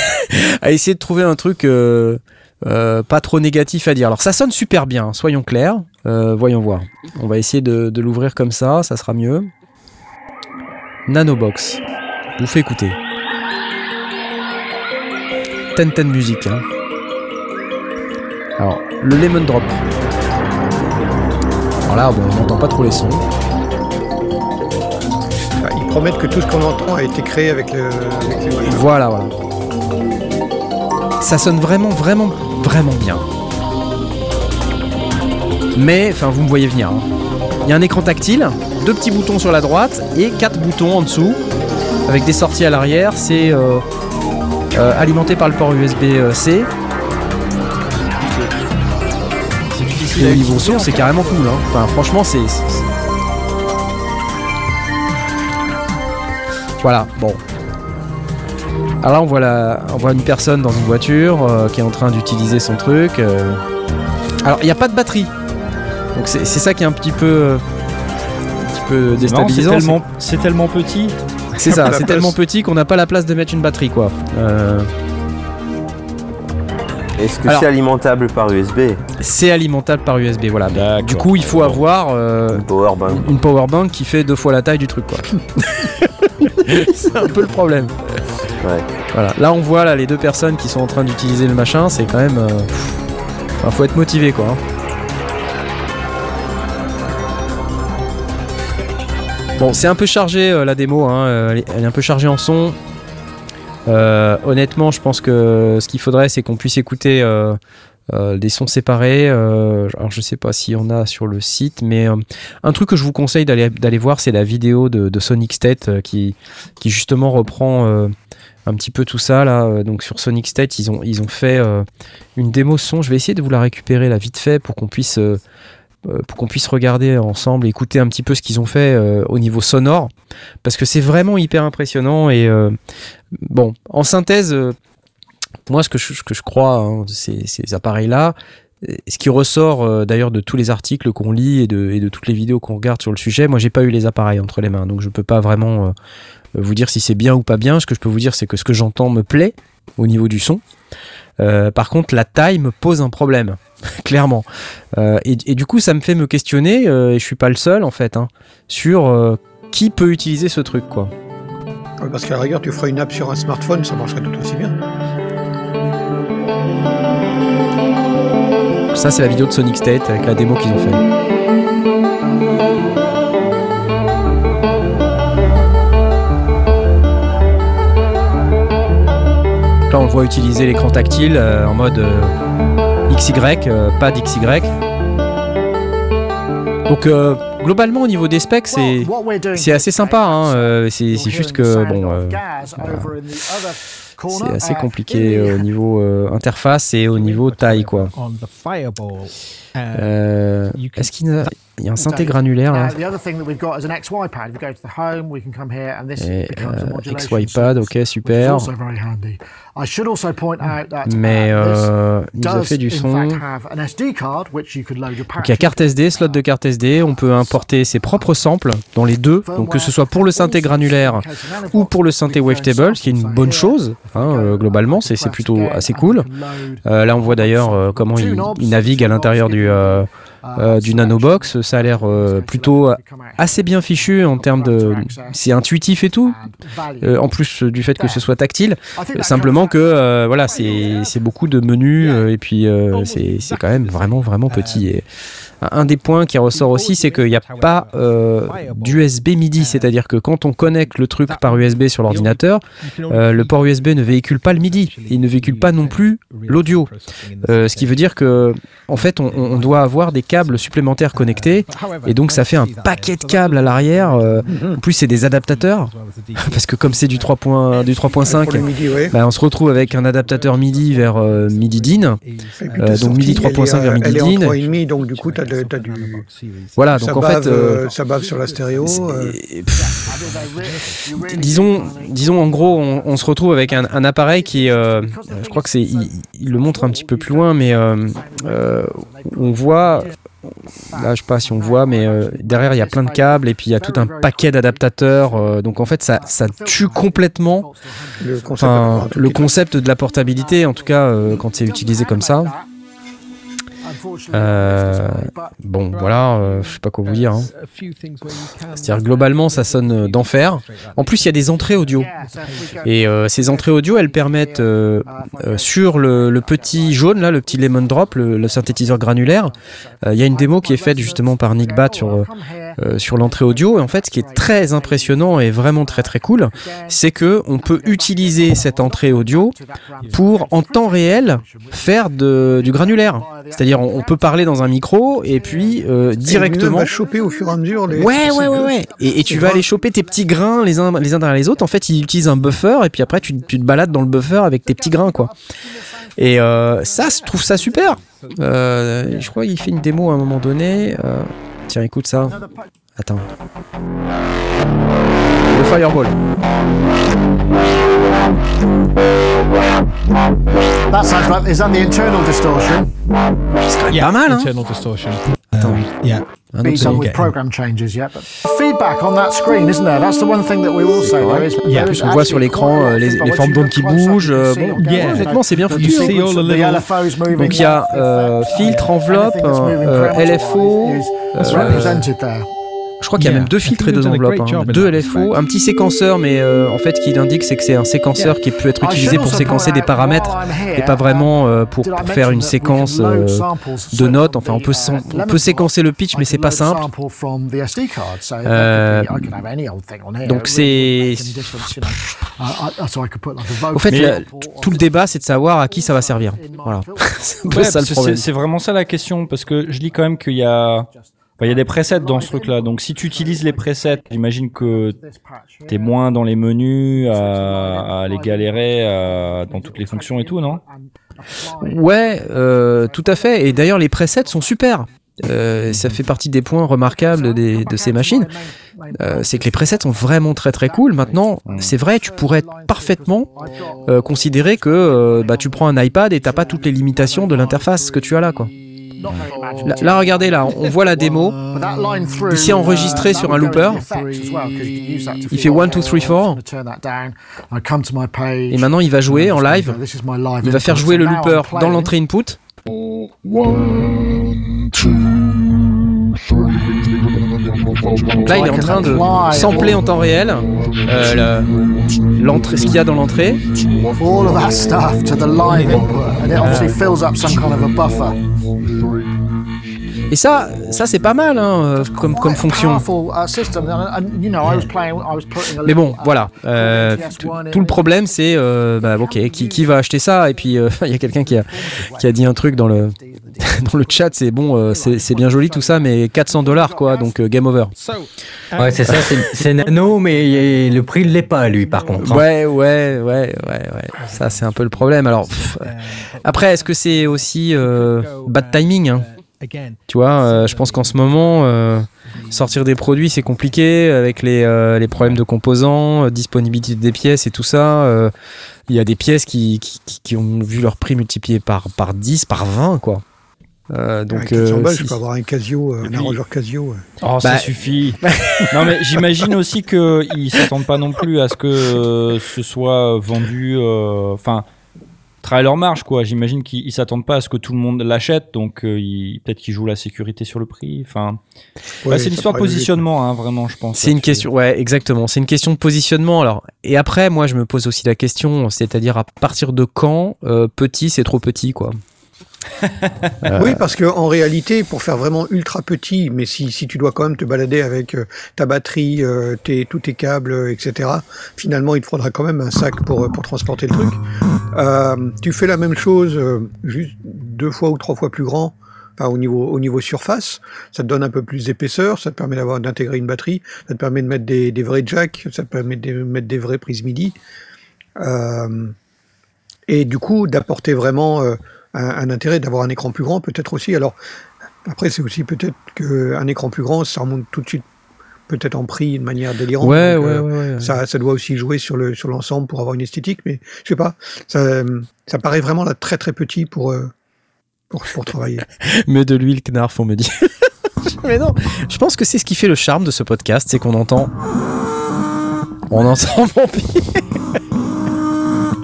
[SPEAKER 1] <laughs> à essayer de trouver un truc euh, euh, pas trop négatif à dire. Alors ça sonne super bien, soyons clairs. Euh, voyons voir. On va essayer de, de l'ouvrir comme ça, ça sera mieux. Nanobox. Je vous fais écouter. Ten Ten Music. Hein. Alors, le Lemon Drop. Alors là, bon, on n'entend pas trop les sons.
[SPEAKER 3] Ils promettent que tout ce qu'on entend a été créé avec le. Avec le machin.
[SPEAKER 1] Voilà, voilà. Ça sonne vraiment, vraiment, vraiment bien. Mais, enfin, vous me voyez venir. hein. Il y a un écran tactile, deux petits boutons sur la droite et quatre boutons en dessous, avec des sorties à l'arrière. C'est euh, euh, alimenté par le port USB-C.
[SPEAKER 2] C'est difficile
[SPEAKER 1] Et niveau son, c'est carrément cool. Hein. Enfin, franchement, c'est- Voilà, bon. Alors là, on voit, la... on voit une personne dans une voiture euh, qui est en train d'utiliser son truc. euh. Alors, il n'y a pas de batterie. Donc, c'est c'est ça qui est un petit peu. euh, un petit peu
[SPEAKER 2] C'est marrant, C'est
[SPEAKER 1] déstabilisant.
[SPEAKER 2] tellement, c'est tellement petit.
[SPEAKER 1] C'est ça, <laughs>
[SPEAKER 3] la
[SPEAKER 1] c'est
[SPEAKER 3] place.
[SPEAKER 1] tellement petit qu'on n'a pas la place de mettre une batterie, quoi. Euh,
[SPEAKER 5] Est-ce que
[SPEAKER 1] Alors-
[SPEAKER 5] c'est alimentable par USB
[SPEAKER 1] c'est alimentable par USB, voilà. Mais
[SPEAKER 2] D'accord.
[SPEAKER 1] Du coup, il faut avoir. euh,
[SPEAKER 5] Une powerbank
[SPEAKER 1] une powerbank qui fait deux fois la taille du truc quoi. <laughs> c'est un peu le problème. Voilà. Là, on voit là, les deux personnes qui sont en train d'utiliser le machin, c'est quand même. Euh, faut être motivé quoi. Hein. Bon, c'est un peu chargé euh, la démo, hein. euh, elle, est, un peu chargée en son. Honnêtement, je pense que ce qu'il faudrait, c'est qu'on puisse écouter des sons séparés. alors, je sais pas s'il y en a sur le site, mais un truc que je vous conseille d'aller voir, c'est la vidéo de, Sonic State qui justement reprend un petit peu tout ça là. Euh, Donc sur Sonic State, ils ont ils ont fait euh, une démo son. Je vais essayer de vous la récupérer là vite fait pour qu'on puisse euh, puisse regarder ensemble, écouter un petit peu ce qu'ils ont fait au niveau sonore, parce que c'est vraiment hyper impressionnant. Et bon, en synthèse, moi, ce que je, que je crois hein, de ces, appareils-là, euh, ce qui ressort d'ailleurs de tous les articles qu'on lit et de, et de toutes les vidéos qu'on regarde sur le sujet, moi, j'ai pas eu les appareils entre les mains, donc je peux pas vraiment vous dire si c'est bien ou pas bien. Ce que je peux vous dire, c'est que ce que j'entends me plaît au niveau du son. Euh, par contre, la taille me pose un problème, <laughs> clairement. Euh, et, et du coup, ça me fait me questionner, euh, et je suis pas le seul en fait, hein, sur qui peut utiliser ce truc, quoi.
[SPEAKER 3] Parce qu'à la rigueur, tu feras une app sur un smartphone, ça marcherait tout aussi bien.
[SPEAKER 1] Ça, c'est la vidéo de Sonic State avec la démo qu'ils ont fait. Là, on le voit utiliser l'écran tactile euh, en mode euh, XY, euh, pas d'XY. Donc, euh, globalement, au niveau des specs, c'est c'est assez sympa. hein, euh, c'est c'est juste que, bon, euh, c'est assez compliqué au niveau euh, interface et au niveau taille, quoi. Euh, Est-ce qu'il il y a un synthé granulaire là
[SPEAKER 7] Now, the other thing that we've got is an XY pad. If you go to the home, we can come here and this
[SPEAKER 1] Et, euh, XY pad, ok, super.
[SPEAKER 7] also very handy. I should also point out that
[SPEAKER 1] Mais
[SPEAKER 7] uh,
[SPEAKER 1] euh, il nous a
[SPEAKER 7] does
[SPEAKER 1] fait du
[SPEAKER 7] in
[SPEAKER 1] son.
[SPEAKER 7] fact have an SD card which you could load your
[SPEAKER 1] Donc il y a carte SD, slot de carte SD, on peut importer ses propres samples dans les deux, donc que ce soit pour le synthé granulaire ou pour le synthé wavetable, ce qui est une bonne chose, hein, euh, globalement, c'est plutôt assez cool. Euh, là on voit d'ailleurs comment il, il navigue à l'intérieur du, euh, euh, du Nanobox, ça a l'air euh, plutôt assez bien fichu en termes de... C'est intuitif et tout, euh, en plus euh, du fait que ce soit tactile, Euh, simplement que euh, voilà, c'est beaucoup de menus euh, et puis euh, c'est quand même vraiment vraiment petit. Et un des points qui ressort aussi, c'est qu'il n'y a pas euh, d'USB MIDI, c'est-à-dire que quand on connecte le truc par USB sur l'ordinateur, euh, le port USB ne véhicule pas le MIDI, il ne véhicule pas non plus l'audio. Euh, ce qui veut dire que en fait, on, on doit avoir des câbles supplémentaires connectés, et donc ça fait un paquet de câbles à l'arrière. en plus, c'est des adaptateurs, <laughs> parce que comme c'est du 3. point- du
[SPEAKER 3] Pour
[SPEAKER 1] 3.5,
[SPEAKER 3] le midi, ouais.
[SPEAKER 1] bah, on se retrouve avec un adaptateur MIDI vers MIDI DIN. Donc MIDI
[SPEAKER 3] elle est,
[SPEAKER 1] 3.5 vers MIDI DIN.
[SPEAKER 3] 3,5, donc du coup, du.
[SPEAKER 1] Voilà,
[SPEAKER 3] ça,
[SPEAKER 1] donc en
[SPEAKER 3] bave,
[SPEAKER 1] fait, euh,
[SPEAKER 3] euh, ça bave sur la stéréo. euh,
[SPEAKER 1] disons, disons en gros, on, on se retrouve avec un, un appareil qui, euh, je crois que c'est, il, il le montre un petit peu plus loin, mais on voit, là je sais pas si on voit, mais euh, derrière il y a plein de câbles et puis il y a tout un paquet d'adaptateurs, euh, donc en fait ça, ça tue complètement
[SPEAKER 3] le concept,
[SPEAKER 1] le de la portabilité, en tout cas euh, quand c'est utilisé comme ça. Euh, bon, voilà, euh, je sais pas quoi vous dire. hein. C'est-à-dire globalement, ça sonne euh, d'enfer. En plus, il y a des entrées audio. Et euh, ces entrées audio, elles permettent sur le, le petit jaune, là, le petit lemon drop, le, le synthétiseur granulaire, il y a une démo qui est faite justement par Nick Bat sur, euh, sur l'entrée audio. Et en fait, ce qui est très impressionnant et vraiment très très cool, c'est que on peut utiliser cette entrée audio pour en temps réel faire de, du granulaire. C'est-à-dire, on, on peut parler dans un micro et puis euh,
[SPEAKER 3] Et
[SPEAKER 1] directement.
[SPEAKER 3] va choper au fur et à mesure les.
[SPEAKER 1] Ouais, ouais, ouais, ouais. Et, et tu vas aller choper tes petits grains les uns, les uns derrière les autres. En fait, il utilise un buffer et puis après, tu, tu te balades dans le buffer avec tes petits grains, quoi. Et euh, ça, je trouve ça super. Euh, je crois qu'il fait une démo à un moment donné. Euh, tiens, écoute ça. Attends. Le Fireball.
[SPEAKER 7] That sounds like is that the internal distortion?
[SPEAKER 1] C'est quand même pas mal, hein
[SPEAKER 8] Internal distortion.
[SPEAKER 1] Attends.
[SPEAKER 8] Um, yeah.
[SPEAKER 1] Un
[SPEAKER 7] Being done with program changes but feedback on that screen, isn't there? That's the one thing that we will say. There is,
[SPEAKER 8] Yeah.
[SPEAKER 7] there is
[SPEAKER 1] On voit sur
[SPEAKER 7] actually
[SPEAKER 1] l'écran
[SPEAKER 7] quite a lot
[SPEAKER 1] euh,
[SPEAKER 7] of
[SPEAKER 1] les,
[SPEAKER 7] feedback.
[SPEAKER 1] les
[SPEAKER 7] Once
[SPEAKER 1] formes
[SPEAKER 7] you
[SPEAKER 1] d'ondes
[SPEAKER 7] look
[SPEAKER 1] qui
[SPEAKER 7] close up,
[SPEAKER 1] bougent.
[SPEAKER 7] you can
[SPEAKER 1] euh,
[SPEAKER 7] see
[SPEAKER 1] bon,
[SPEAKER 7] it on
[SPEAKER 8] yeah,
[SPEAKER 7] camera.
[SPEAKER 1] honnêtement, c'est bien
[SPEAKER 7] The
[SPEAKER 1] foutu.
[SPEAKER 8] You
[SPEAKER 1] hein.
[SPEAKER 8] see all the
[SPEAKER 7] sequence,
[SPEAKER 8] little-
[SPEAKER 7] LFOs moving
[SPEAKER 1] Donc il y a
[SPEAKER 7] left,
[SPEAKER 1] euh, filtre,
[SPEAKER 7] anything
[SPEAKER 1] enveloppe,
[SPEAKER 7] that's moving
[SPEAKER 1] euh,
[SPEAKER 7] parameter-wise
[SPEAKER 1] LFO,
[SPEAKER 7] is-
[SPEAKER 1] euh. Je crois qu'il y a
[SPEAKER 8] Yeah,
[SPEAKER 1] même deux
[SPEAKER 8] I
[SPEAKER 1] filtres et
[SPEAKER 8] think
[SPEAKER 1] deux enveloppes. hein. Deux LFO, un petit séquenceur, mais euh, en fait, ce qu'il indique, c'est que c'est un séquenceur qui peut être utilisé pour séquencer des paramètres et pas vraiment euh, pour, pour faire une séquence euh, de notes. Enfin, on peut, sen- on peut séquencer le pitch, mais c'est pas simple. Euh, donc c'est- <laughs> Au fait, la- tout le débat, c'est de savoir à qui ça va servir. Voilà. <laughs>
[SPEAKER 2] Ouais, c'est vraiment ça la question, parce que je lis quand même qu'il y a, enfin, il y a des presets dans ce truc-là. Donc si tu utilises les presets, j'imagine que t'es moins dans les menus à, à les galérer à- dans toutes les fonctions et tout, non?
[SPEAKER 1] Ouais, euh, tout à fait. Et d'ailleurs, les presets sont super. Euh, ça fait partie des points remarquables des- de ces machines. Euh, c'est que les presets sont vraiment très très cool. Maintenant, c'est vrai, tu pourrais parfaitement euh, considérer que euh, bah, tu prends un iPad et t'as pas toutes les limitations de l'interface que tu as là, quoi. Là, là, regardez, là, on voit la démo. Ici enregistré sur un looper. Il fait 1, 2, 3, 4. Et maintenant, il va jouer en live. Il va faire jouer le looper dans l'entrée input. Là, il est en train de sampler en temps réel euh, le- l'entrée, ce qu'il y a dans l'entrée.
[SPEAKER 7] All of that stuff to the live input, and it obviously fills up some kind of a buffer.
[SPEAKER 1] Et ça, ça c'est pas mal hein, comme, fonction.
[SPEAKER 7] uh,
[SPEAKER 1] Mais bon,
[SPEAKER 7] uh,
[SPEAKER 1] voilà. euh, tout, le problème, c'est, euh, bah, ok, qui, qui va acheter ça? Et puis, euh, <laughs> il y a quelqu'un qui a, qui a dit un truc dans le, <laughs> dans le chat. C'est bon, euh, c'est bien joli tout ça, mais 400 dollars quoi, donc euh, game over.
[SPEAKER 4] Ouais, c'est ça, c'est- nano, mais le prix ne l'est pas, lui, par contre. hein.
[SPEAKER 1] Ouais, ouais, ouais, ouais, ouais. Ça, c'est un peu le problème. Alors, pff, après, est-ce que c'est aussi euh, bad timing hein? Tu vois, euh, je pense qu'en ce moment, euh, sortir des produits, c'est compliqué avec les, euh, les problèmes de composants, euh, disponibilité des pièces et tout ça. euh, Il y a des pièces qui, qui, ont vu leur prix multiplié par, par 10, par 20, quoi. Euh, donc,
[SPEAKER 3] 400
[SPEAKER 1] euh,
[SPEAKER 3] balles,
[SPEAKER 1] si-
[SPEAKER 3] je peux avoir un Casio, euh, un arrangeur Casio. euh.
[SPEAKER 2] Oh, ça
[SPEAKER 1] Bah-
[SPEAKER 2] suffit. <laughs> non, mais j'imagine aussi qu'ils s'attendent pas non plus à ce que euh, ce soit vendu. euh, Enfin, travaillent leur marge, quoi. J'imagine qu'ils ils s'attendent pas à ce que tout le monde l'achète, donc euh, ils- peut-être qu'ils jouent la sécurité sur le prix. Enfin,
[SPEAKER 3] Ouais,
[SPEAKER 2] c'est
[SPEAKER 3] ça
[SPEAKER 2] une histoire de
[SPEAKER 3] paraît logique.
[SPEAKER 2] positionnement, hein, vraiment, je pense.
[SPEAKER 1] C'est une
[SPEAKER 2] là-dessus.
[SPEAKER 1] question, ouais, exactement. C'est une question de positionnement. Alors, et après, moi, je me pose aussi la question, c'est-à-dire à partir de quand euh, petit, c'est trop petit, quoi.
[SPEAKER 3] Oui, parce que en réalité, pour faire vraiment ultra petit, mais si, si tu dois quand même te balader avec euh, ta batterie, euh, tous tes câbles, euh, etc., finalement, il te faudra quand même un sac pour, pour transporter le truc. Tu fais la même chose, juste deux fois ou trois fois plus grand, enfin, au niveau, au niveau surface. Ça te donne un peu plus d'épaisseur, ça te permet d'avoir d'intégrer une batterie, ça te permet de mettre des, vrais jacks, ça te permet de mettre des vraies prises MIDI. Et du coup, d'apporter vraiment un, un intérêt d'avoir un écran plus grand, peut-être aussi. Alors, après, c'est aussi peut-être qu'un écran plus grand, ça remonte tout de suite, peut-être en prix de manière délirante.
[SPEAKER 1] Ouais,
[SPEAKER 3] Donc,
[SPEAKER 1] ouais,
[SPEAKER 3] euh,
[SPEAKER 1] ouais, ouais.
[SPEAKER 3] Ça, ça doit aussi jouer sur le sur l'ensemble pour avoir une esthétique, mais je sais pas. Ça, ça paraît vraiment là très très petit pour euh, pour, pour travailler. <laughs>
[SPEAKER 1] Mais de l'huile, Knarf, on me dit. <laughs> Mais non, je pense que c'est ce qui fait le charme de ce podcast, c'est qu'on entend. On entend mon pied. <laughs>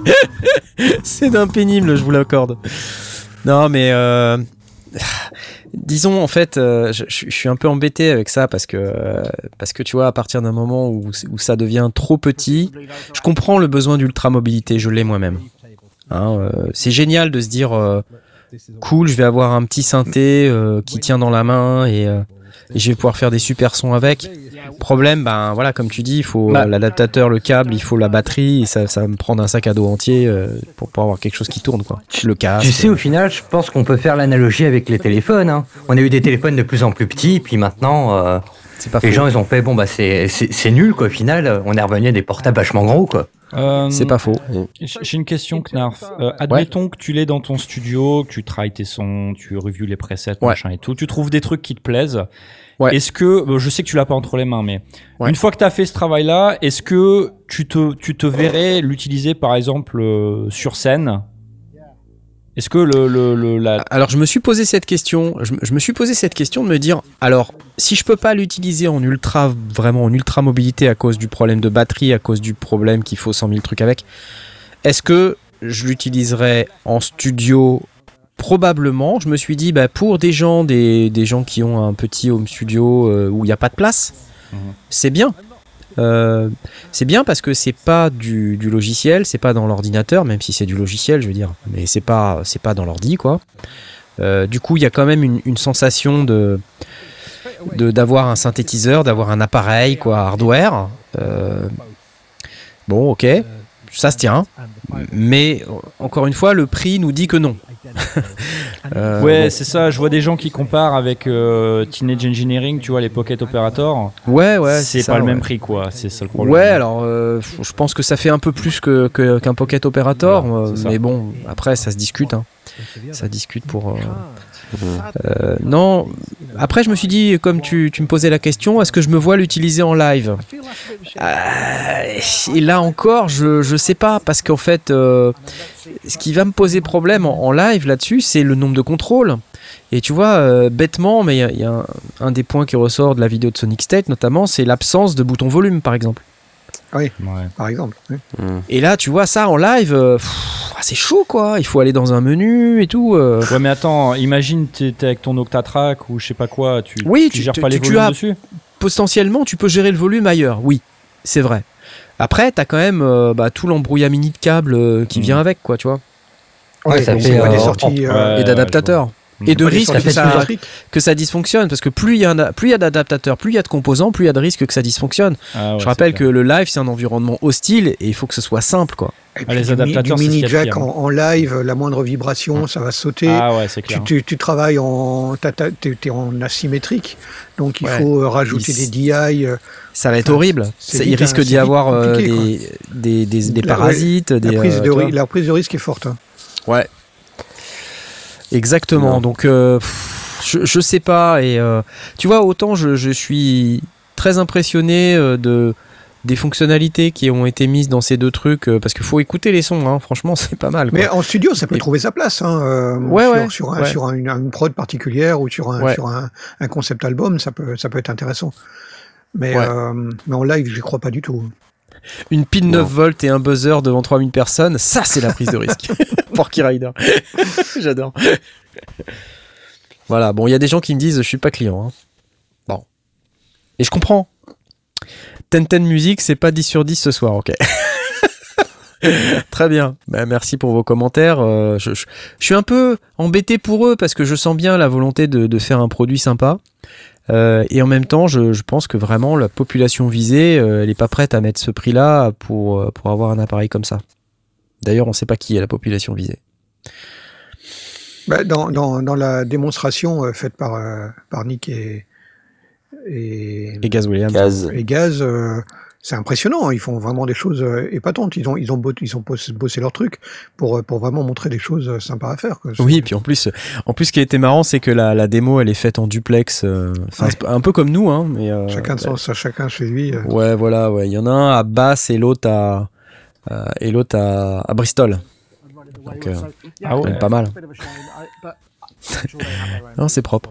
[SPEAKER 1] <laughs> c'est d'un pénible, je vous l'accorde. Non, mais. euh, Disons, en fait, euh, je, suis un peu embêté avec ça parce que, euh, parce que tu vois, à partir d'un moment où, ça devient trop petit, je comprends le besoin d'ultra-mobilité, je l'ai moi-même. Hein, c'est génial de se dire. cool, je vais avoir un petit synthé qui tient dans la main et, et je vais pouvoir faire des super sons avec. Problème, ben voilà, comme tu dis, il faut
[SPEAKER 2] Bah.
[SPEAKER 1] l'adaptateur, le câble, il faut la batterie, et ça, ça va me prendre un sac à dos entier euh, pour pouvoir avoir quelque chose qui tourne, quoi. Le casque.
[SPEAKER 4] Tu sais, au final, je pense qu'on peut faire l'analogie avec les téléphones. hein. On a eu des téléphones de plus en plus petits, puis maintenant, euh, les
[SPEAKER 1] faux.
[SPEAKER 4] gens, ils ont fait, bon, bah, c'est c'est- c'est nul, quoi. Au final, on est revenu à des portables vachement gros, quoi.
[SPEAKER 2] Euh,
[SPEAKER 1] C'est pas faux.
[SPEAKER 2] J'ai une question, Knarf. Euh, admettons que tu l'es dans ton studio, que tu travailles tes sons, tu reviews les presets,
[SPEAKER 1] Ouais.
[SPEAKER 2] machin et tout. Tu trouves des trucs qui te plaisent.
[SPEAKER 1] Ouais.
[SPEAKER 2] Est-ce que, bon, je sais que tu l'as pas entre les mains, mais
[SPEAKER 1] Ouais.
[SPEAKER 2] une fois que tu as fait ce travail-là, est-ce que tu te, tu te verrais l'utiliser par exemple euh, sur scène? Est-ce que le, le, le- la,
[SPEAKER 1] Alors je me suis posé cette question, je, me- je me suis posé cette question de me dire, alors si je peux pas l'utiliser en ultra, vraiment en ultra mobilité à cause du problème de batterie, à cause du problème qu'il faut 100 000 trucs avec, est-ce que je l'utiliserai en studio? Probablement, je me suis dit, bah, pour des gens, des, des gens qui ont un petit home studio euh, où il n'y a pas de place, c'est bien. Euh, c'est bien parce que c'est pas du, logiciel, c'est pas dans l'ordinateur, même si c'est du logiciel, je veux dire, mais c'est pas c'est pas dans l'ordi quoi. Euh, du coup, il y a quand même une, sensation de- d'avoir un synthétiseur, d'avoir un appareil quoi, hardware. Euh, bon, ok, ça se tient, mais encore une fois, le prix nous dit que non. <laughs> Euh,
[SPEAKER 2] Ouais,
[SPEAKER 1] bon.
[SPEAKER 2] c'est ça. Je vois des gens qui comparent avec euh, Teenage Engineering, tu vois, les Pocket Operator.
[SPEAKER 1] ouais, ouais,
[SPEAKER 2] c'est
[SPEAKER 1] ça,
[SPEAKER 2] pas le
[SPEAKER 1] ouais.
[SPEAKER 2] même prix, quoi. C'est ça le problème.
[SPEAKER 1] Ouais, alors euh, je pense que ça fait un peu plus que que- qu'un Pocket Operator, euh, mais bon, après ça se discute. hein. Ça discute pour. Euh, non, après je me suis dit, comme tu, me posais la question, est-ce que je me vois l'utiliser en live? Euh, Et là encore, je, je sais pas, parce qu'en fait, euh, ce qui va me poser problème en, live là-dessus, c'est le nombre de contrôles. Et tu vois, bêtement, mais il y a- il y, a un, un des points qui ressort de la vidéo de Sonic State notamment, c'est l'absence de bouton volume par exemple.
[SPEAKER 2] Ouais.
[SPEAKER 3] par exemple. oui.
[SPEAKER 1] Et là, tu vois ça en live, euh, pff, c'est chaud quoi. Il faut aller dans un menu et tout. euh.
[SPEAKER 2] Ouais, mais attends, imagine t'es avec ton Octatrack ou je sais pas quoi, tu,
[SPEAKER 1] Oui,
[SPEAKER 2] tu
[SPEAKER 1] tu-
[SPEAKER 2] gères
[SPEAKER 1] tu-
[SPEAKER 2] pas les
[SPEAKER 1] tu- tu
[SPEAKER 2] volumes
[SPEAKER 1] as-
[SPEAKER 2] dessus.
[SPEAKER 1] Potentiellement, tu peux gérer le volume ailleurs. Oui, c'est vrai. Après, t'as quand même euh, bah, tout l'embrouillamini de câbles euh, qui
[SPEAKER 2] Mhm.
[SPEAKER 1] vient avec, quoi, tu vois.
[SPEAKER 3] Ouais,
[SPEAKER 4] ça fait,
[SPEAKER 3] c'est pas des sorties. euh,
[SPEAKER 2] Ouais,
[SPEAKER 1] et d'adaptateurs.
[SPEAKER 2] Je
[SPEAKER 1] et de
[SPEAKER 3] sorties
[SPEAKER 1] que ça,
[SPEAKER 3] symétriques.
[SPEAKER 1] que ça dysfonctionne. Parce que plus il y, en a- plus il y a d'adaptateurs, plus il y a de composants, plus il y a de risques que ça dysfonctionne.
[SPEAKER 2] Ah ouais,
[SPEAKER 1] Je rappelle que le live, c'est un environnement hostile et il faut que ce soit simple, quoi.
[SPEAKER 3] Et
[SPEAKER 2] Ah,
[SPEAKER 3] puis
[SPEAKER 2] les
[SPEAKER 3] du
[SPEAKER 2] adaptateurs,
[SPEAKER 3] du mini jack en, en live, la moindre vibration, ça va sauter.
[SPEAKER 2] Ah ouais, c'est clair.
[SPEAKER 3] tu, tu travailles en, asymétrique, donc il
[SPEAKER 1] Ouais.
[SPEAKER 3] faut euh, rajouter
[SPEAKER 1] Il-
[SPEAKER 3] des DI. euh,
[SPEAKER 1] Ça va être
[SPEAKER 3] Enfin,
[SPEAKER 1] horrible. Ça- il risque d'y avoir euh, des, des, des, des
[SPEAKER 3] La-
[SPEAKER 1] parasites, des.
[SPEAKER 3] la, prise
[SPEAKER 1] euh,
[SPEAKER 3] de,
[SPEAKER 1] tu vois.
[SPEAKER 3] ri- la prise de risque est forte. hein.
[SPEAKER 1] Ouais. Exactement.
[SPEAKER 5] Non.
[SPEAKER 1] Donc, euh, pff, je, je sais pas. Et euh, tu vois, autant je, je suis très impressionné euh, de des fonctionnalités qui ont été mises dans ces deux trucs parce qu'il faut écouter les sons. Hein, franchement, <laughs> c'est pas mal. quoi.
[SPEAKER 3] Mais en studio, ça peut
[SPEAKER 1] Et-
[SPEAKER 3] trouver sa place. Hein, euh,
[SPEAKER 1] Ouais,
[SPEAKER 3] sur,
[SPEAKER 1] ouais,
[SPEAKER 3] sur, un-
[SPEAKER 1] ouais.
[SPEAKER 3] sur un- une, une prod particulière ou sur un, sur un, un concept album, ça peut, ça peut être intéressant. Mais, mais en live, j'y crois pas du tout.
[SPEAKER 1] Une pile
[SPEAKER 5] Non.
[SPEAKER 1] 9 volts et un buzzer devant 3000 personnes, ça c'est la prise de risque. <laughs> Porky Rider. <laughs> J'adore. Voilà, bon, il y a des gens qui me disent je suis pas client. hein. Bon. Et je comprends. Ten Ten Music, c'est pas 10 sur 10 ce soir, ok. <laughs> Très bien. Bah, merci pour vos commentaires. Euh, je, je- je suis un peu embêté pour eux parce que je sens bien la volonté de, de faire un produit sympa. Euh, et en même temps, je, je pense que vraiment la population visée, euh, elle n'est pas prête à mettre ce prix-là pour, euh, pour avoir un appareil comme ça. D'ailleurs, on ne sait pas qui est la population visée.
[SPEAKER 3] Bah, dans, dans, dans la démonstration euh, faite par, euh, par Nick et, et,
[SPEAKER 1] Et Gaz Williams.
[SPEAKER 5] Gaz.
[SPEAKER 3] et Gaz, euh, c'est impressionnant. hein. Ils font vraiment des choses euh, épatantes. Ils ont, ils ont, ils ont bossé, leur truc pour, euh, pour vraiment montrer des choses euh, sympas à faire. quoi.
[SPEAKER 1] Oui, puis en plus, en plus, ce qui a été marrant, c'est que la, la démo, elle est faite en duplex, euh,
[SPEAKER 3] Ouais.
[SPEAKER 1] un peu comme nous, hein, mais euh,
[SPEAKER 3] Chacun, de son, ça, chacun chez lui. euh.
[SPEAKER 1] Ouais, voilà, ouais. Il y en a un à Bath et l'autre à, euh, et l'autre à, à Bristol. Donc, euh,
[SPEAKER 2] Ah ouais.
[SPEAKER 1] quand même pas mal. Non, c'est propre.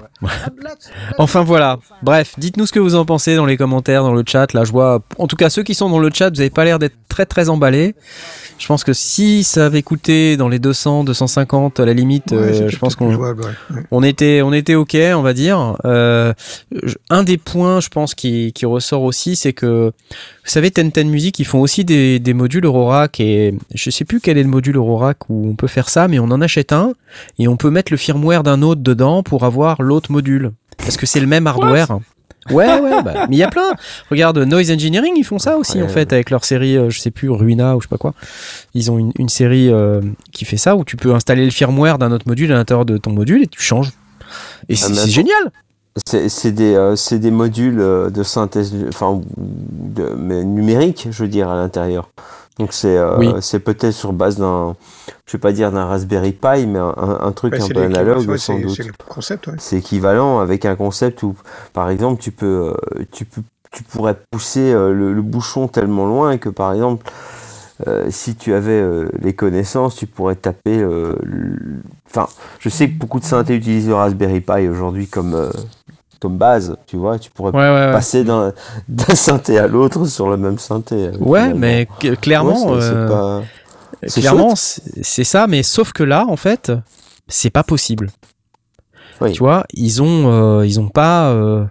[SPEAKER 1] Enfin voilà. Bref, dites-nous ce que vous en pensez dans les commentaires, dans le chat. Là, je vois. En tout cas, ceux qui sont dans le chat, vous avez pas l'air d'être très très emballés. Je pense que si ça avait coûté dans les 200, 250 à la limite,
[SPEAKER 3] Ouais,
[SPEAKER 1] euh, je pense qu'on
[SPEAKER 3] jouable, ouais. Ouais.
[SPEAKER 1] on était, on était ok, on va dire. Euh, un des points, je pense, qui, qui ressort aussi, c'est que, vous savez, Ten Ten Music, ils font aussi des, des modules Eurorack et je sais plus quel est le module Eurorack où on peut faire ça, mais on en achète un et on peut mettre le firmware d'un autre dedans pour avoir l'autre module. Parce que c'est le même hardware. Ouais, ouais, bah, mais il y a plein. Regarde, Noise Engineering, ils font ça aussi, en fait, avec leur série, euh, je sais plus, Ruina ou je sais pas quoi. Ils ont une, une série euh, qui fait ça où tu peux installer le firmware d'un autre module à l'intérieur de ton module et tu changes. Et c'est
[SPEAKER 5] mais
[SPEAKER 1] c'est génial.
[SPEAKER 5] C'est c'est des, euh, c'est des modules euh, de synthèse, enfin, de, mais numérique, je veux dire, à l'intérieur. Donc c'est euh,
[SPEAKER 1] Oui.
[SPEAKER 5] peut-être sur base d'un, je vais pas dire d'un Raspberry Pi, mais un, truc
[SPEAKER 3] Ouais,
[SPEAKER 5] un peu analogue
[SPEAKER 3] ouais,
[SPEAKER 5] sans doute.
[SPEAKER 3] C'est ouais.
[SPEAKER 5] Équivalent avec un concept où, par exemple, tu peux, euh, tu peux, tu pourrais pousser euh, le, le bouchon tellement loin que, par exemple, euh, si tu avais euh, les connaissances, tu pourrais taper. euh, Enfin, je sais que beaucoup de synthés utilisent le Raspberry Pi aujourd'hui comme euh, comme base, tu vois. Tu pourrais
[SPEAKER 1] Ouais,
[SPEAKER 5] passer <laughs> d'un synthé à l'autre sur le même synthé. euh,
[SPEAKER 1] Ouais, mais clairement,
[SPEAKER 5] c'est-
[SPEAKER 1] euh,
[SPEAKER 5] c'est
[SPEAKER 1] clairement, c'est ça, mais sauf que là, en fait, c'est pas possible.
[SPEAKER 5] Oui.
[SPEAKER 1] Tu vois, ils ont, euh, ils ont pas, euh,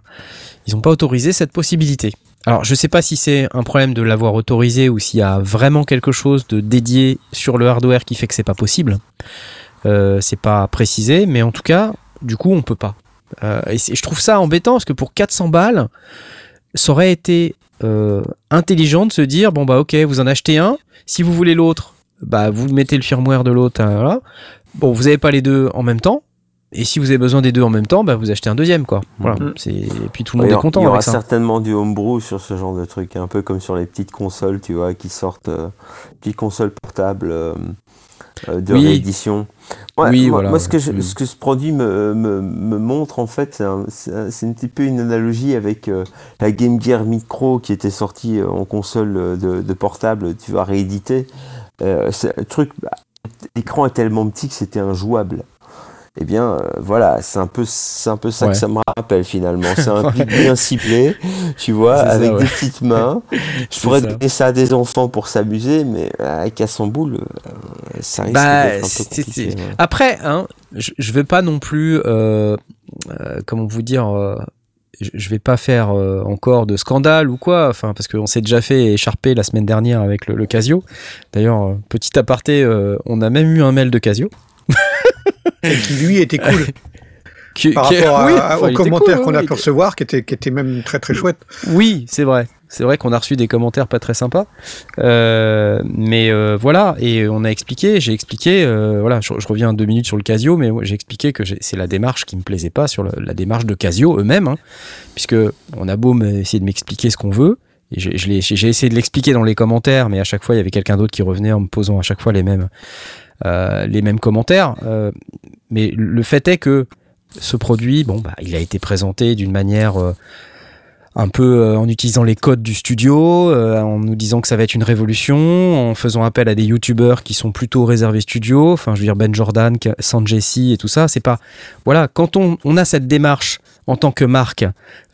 [SPEAKER 1] ils n'ont pas autorisé cette possibilité. Alors, je sais pas si c'est un problème de l'avoir autorisé ou s'il y a vraiment quelque chose de dédié sur le hardware qui fait que c'est pas possible. Euh, c'est pas précisé, mais en tout cas, du coup, on peut pas. Euh, et je trouve ça embêtant parce que pour 400 balles, ça aurait été euh, intelligent de se dire bon bah ok, vous en achetez un. Si vous voulez l'autre, bah vous mettez le firmware de l'autre. hein, voilà. Bon, vous n'avez pas les deux en même temps. Et si vous avez besoin des deux en même temps, bah vous achetez un deuxième quoi. Voilà.
[SPEAKER 3] Mhm.
[SPEAKER 1] C'est et puis tout le monde est content
[SPEAKER 5] Il y aura
[SPEAKER 1] avec ça.
[SPEAKER 5] certainement du homebrew sur ce genre de truc, un peu comme sur les petites consoles, tu vois, qui sortent, euh, petites consoles portables de
[SPEAKER 1] Oui.
[SPEAKER 5] réédition. Ouais,
[SPEAKER 1] Oui,
[SPEAKER 5] moi,
[SPEAKER 1] voilà,
[SPEAKER 5] moi, ce, que je-
[SPEAKER 1] Mm.
[SPEAKER 5] ce que ce produit me, me, me montre, en fait, c'est un, un- petit peu une analogie avec euh, la Game Gear Micro qui était sortie euh, en console euh, de, de portable, tu vas rééditer. Euh, c'est un truc, bah, l'écran est tellement petit que c'était injouable. Eh bien, euh, voilà, c'est un peu, c'est un peu ça
[SPEAKER 1] Ouais.
[SPEAKER 5] que ça me rappelle finalement. C'est un clip bien ciblé, tu vois,
[SPEAKER 1] ça,
[SPEAKER 5] avec
[SPEAKER 1] ouais.
[SPEAKER 5] des petites mains. <laughs> Je pourrais
[SPEAKER 1] ça.
[SPEAKER 5] donner ça à des enfants pour s'amuser, mais avec à boule, euh, ça risque
[SPEAKER 1] Bah,
[SPEAKER 5] d'être un peu compliqué. ouais.
[SPEAKER 1] Après, hein, je, je vais pas non plus, euh, euh, comment vous dire, euh, je, je vais pas faire euh, encore de scandale ou quoi, enfin parce qu'on s'est déjà fait écharper la semaine dernière avec le, le Casio. D'ailleurs, euh, petit aparté, euh, on a même eu un mail de Casio.
[SPEAKER 3] Et qui lui était cool <laughs>
[SPEAKER 1] Qui-
[SPEAKER 3] par
[SPEAKER 1] qui-
[SPEAKER 3] rapport
[SPEAKER 1] oui,
[SPEAKER 3] à-
[SPEAKER 1] enfin, il
[SPEAKER 3] aux commentaires
[SPEAKER 1] cool,
[SPEAKER 3] qu'on a pu recevoir, qui étaient qui étaient même très très chouettes.
[SPEAKER 1] Oui, c'est vrai. C'est vrai qu'on a reçu des commentaires pas très sympas. Euh, mais euh, voilà, et on a expliqué, j'ai expliqué, euh, voilà, je, je reviens deux minutes sur le Casio, mais j'ai expliqué que c'est la démarche qui me plaisait pas sur la démarche de Casio eux-mêmes, hein, puisque on a beau essayer de m'expliquer ce qu'on veut, et j'ai- je l'ai- j'ai essayé de l'expliquer dans les commentaires, mais à chaque fois il y avait quelqu'un d'autre qui revenait en me posant à chaque fois les mêmes, les mêmes commentaires. Euh, mais le fait est que ce produit, bon, bah, il a été présenté d'une manière euh, un peu euh, en utilisant les codes du studio, euh, en nous disant que ça va être une révolution, en faisant appel à des youtubeurs qui sont plutôt réservés studio, enfin je veux dire Ben Jordan, Ka- Sanjay et tout ça, c'est pas voilà quand on, on a cette démarche en tant que marque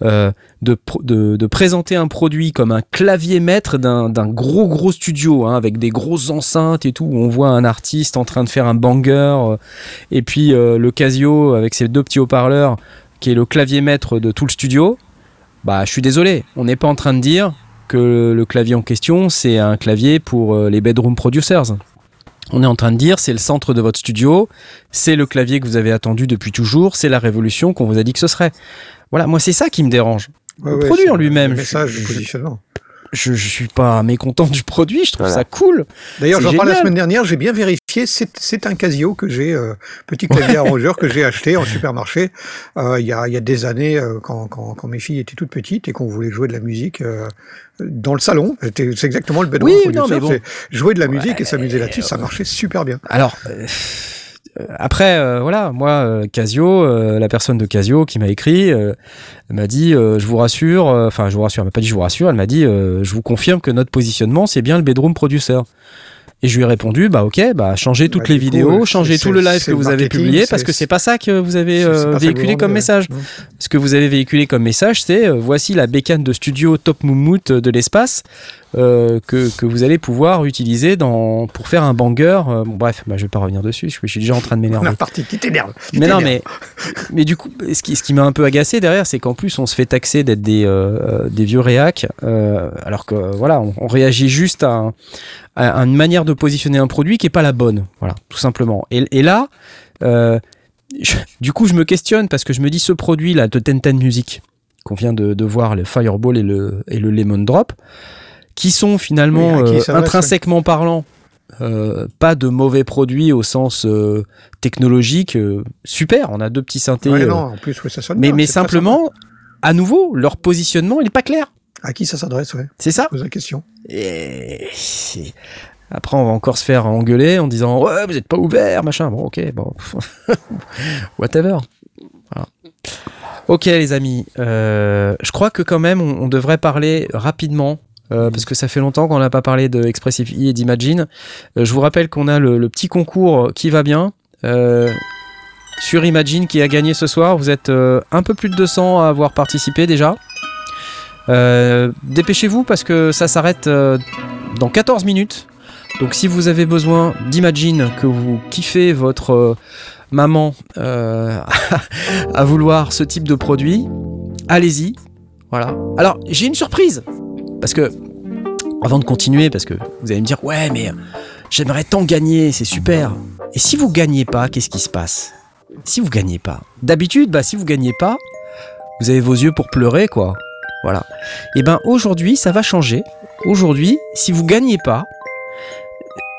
[SPEAKER 1] euh, de, de, présenter un produit comme un clavier maître d'un gros gros studio hein, avec des grosses enceintes et tout où on voit un artiste en train de faire un banger et puis le Casio avec ses deux petits haut-parleurs qui est le clavier maître de tout le studio bah, je suis désolé, on n'est pas en train de dire que le clavier en question, c'est un clavier pour euh, les bedroom producers. On est en train de dire, c'est le centre de votre studio, c'est le clavier que vous avez attendu depuis toujours, c'est la révolution qu'on vous a dit que ce serait. Voilà, moi c'est ça qui me dérange.
[SPEAKER 3] Ouais,
[SPEAKER 1] Le
[SPEAKER 3] ouais,
[SPEAKER 1] produit en lui-même, je- je-. Je, je suis pas mécontent du produit, je trouve
[SPEAKER 5] Voilà.
[SPEAKER 1] ça cool.
[SPEAKER 3] D'ailleurs, j'en parlais la semaine dernière, j'ai bien vérifié, c'est c'est un Casio que j'ai, euh, petit clavier arrangeur que j'ai acheté en <laughs> supermarché euh, il y, a, il y a des années euh, quand, quand, quand mes filles étaient toutes petites et qu'on voulait jouer de la musique euh, dans le salon. C'était- C'est exactement le bedroom
[SPEAKER 1] Oui, non, mais bon.
[SPEAKER 3] c'est jouer de la musique et s'amuser là-dessus, ça marchait super bien.
[SPEAKER 1] Alors, euh, après, euh, voilà, moi, euh, Casio, euh, la personne de Casio qui m'a écrit, euh, m'a dit, euh, je vous rassure, euh, enfin, je vous rassure, elle m'a pas dit je vous rassure, elle m'a dit, euh, je vous confirme que notre positionnement, c'est bien le bedroom producer. Et je lui ai répondu, bah ok, bah changez toutes
[SPEAKER 3] Bah,
[SPEAKER 1] les
[SPEAKER 3] coup,
[SPEAKER 1] vidéos, changez tout le live que vous avez publié, parce que c'est pas ça que vous avez euh, véhiculé comme message. Ce que vous avez véhiculé comme message, c'est euh, voici la bécane de studio top moumoute de l'espace euh, que, que vous allez pouvoir utiliser dans, pour faire un banger. Euh, bon, bref, bah, je vais pas revenir dessus, je, je suis déjà en train de m'énerver.
[SPEAKER 3] est reparti, tu t'énerves. tu
[SPEAKER 1] Mais non, mais, mais du coup, ce qui, ce qui m'a un peu agacé derrière, c'est qu'en plus, on se fait taxer d'être des, euh, des vieux réacs, alors que voilà, on, on réagit juste à, un- à une manière de positionner un produit qui est pas la bonne, voilà, tout simplement. Et, et là, je- du coup, je me questionne parce que je me dis ce produit là de Tenten Music qu'on vient de, de voir, le Fireball et le, et le Lemon Drop, qui sont finalement
[SPEAKER 3] Oui, qui
[SPEAKER 1] euh, intrinsèquement parlant euh, pas de mauvais produits au sens euh, technologique. euh, super, on a deux petits synthés.
[SPEAKER 3] Ouais, non, en plus, ouais, ça sonne
[SPEAKER 1] mais
[SPEAKER 3] bien,
[SPEAKER 1] mais simplement, à nouveau, leur positionnement, il est pas clair.
[SPEAKER 3] À qui ça s'adresse, ouais?
[SPEAKER 1] C'est ça.
[SPEAKER 3] Pose la question.
[SPEAKER 1] Et après, on va encore se faire engueuler en disant ouais, vous êtes pas ouvert, machin. Bon, ok, bon, <laughs> whatever. Voilà. Ok, les amis. je crois que quand même, on, on devrait parler rapidement. Euh, parce que ça fait longtemps qu'on n'a pas parlé de Expressive E et d'Imagine. Euh, je vous rappelle qu'on a le, le petit concours qui va bien euh, sur Imagine qui a gagné ce soir. Vous êtes un peu plus de 200 à avoir participé déjà. Dépêchez-vous parce que ça s'arrête dans 14 minutes. Donc si vous avez besoin d'Imagine, que vous kiffez votre maman <laughs> à vouloir ce type de produit, allez-y. Voilà. Alors, j'ai une surprise. Parce que, avant de continuer, parce que vous allez me dire, ouais, mais j'aimerais tant gagner, c'est super. Et si vous gagnez pas, qu'est-ce qui se passe? Si vous gagnez pas. D'habitude, bah, si vous gagnez pas, vous avez vos yeux pour pleurer, quoi. Voilà. Et ben, aujourd'hui, ça va changer. Aujourd'hui, si vous gagnez pas,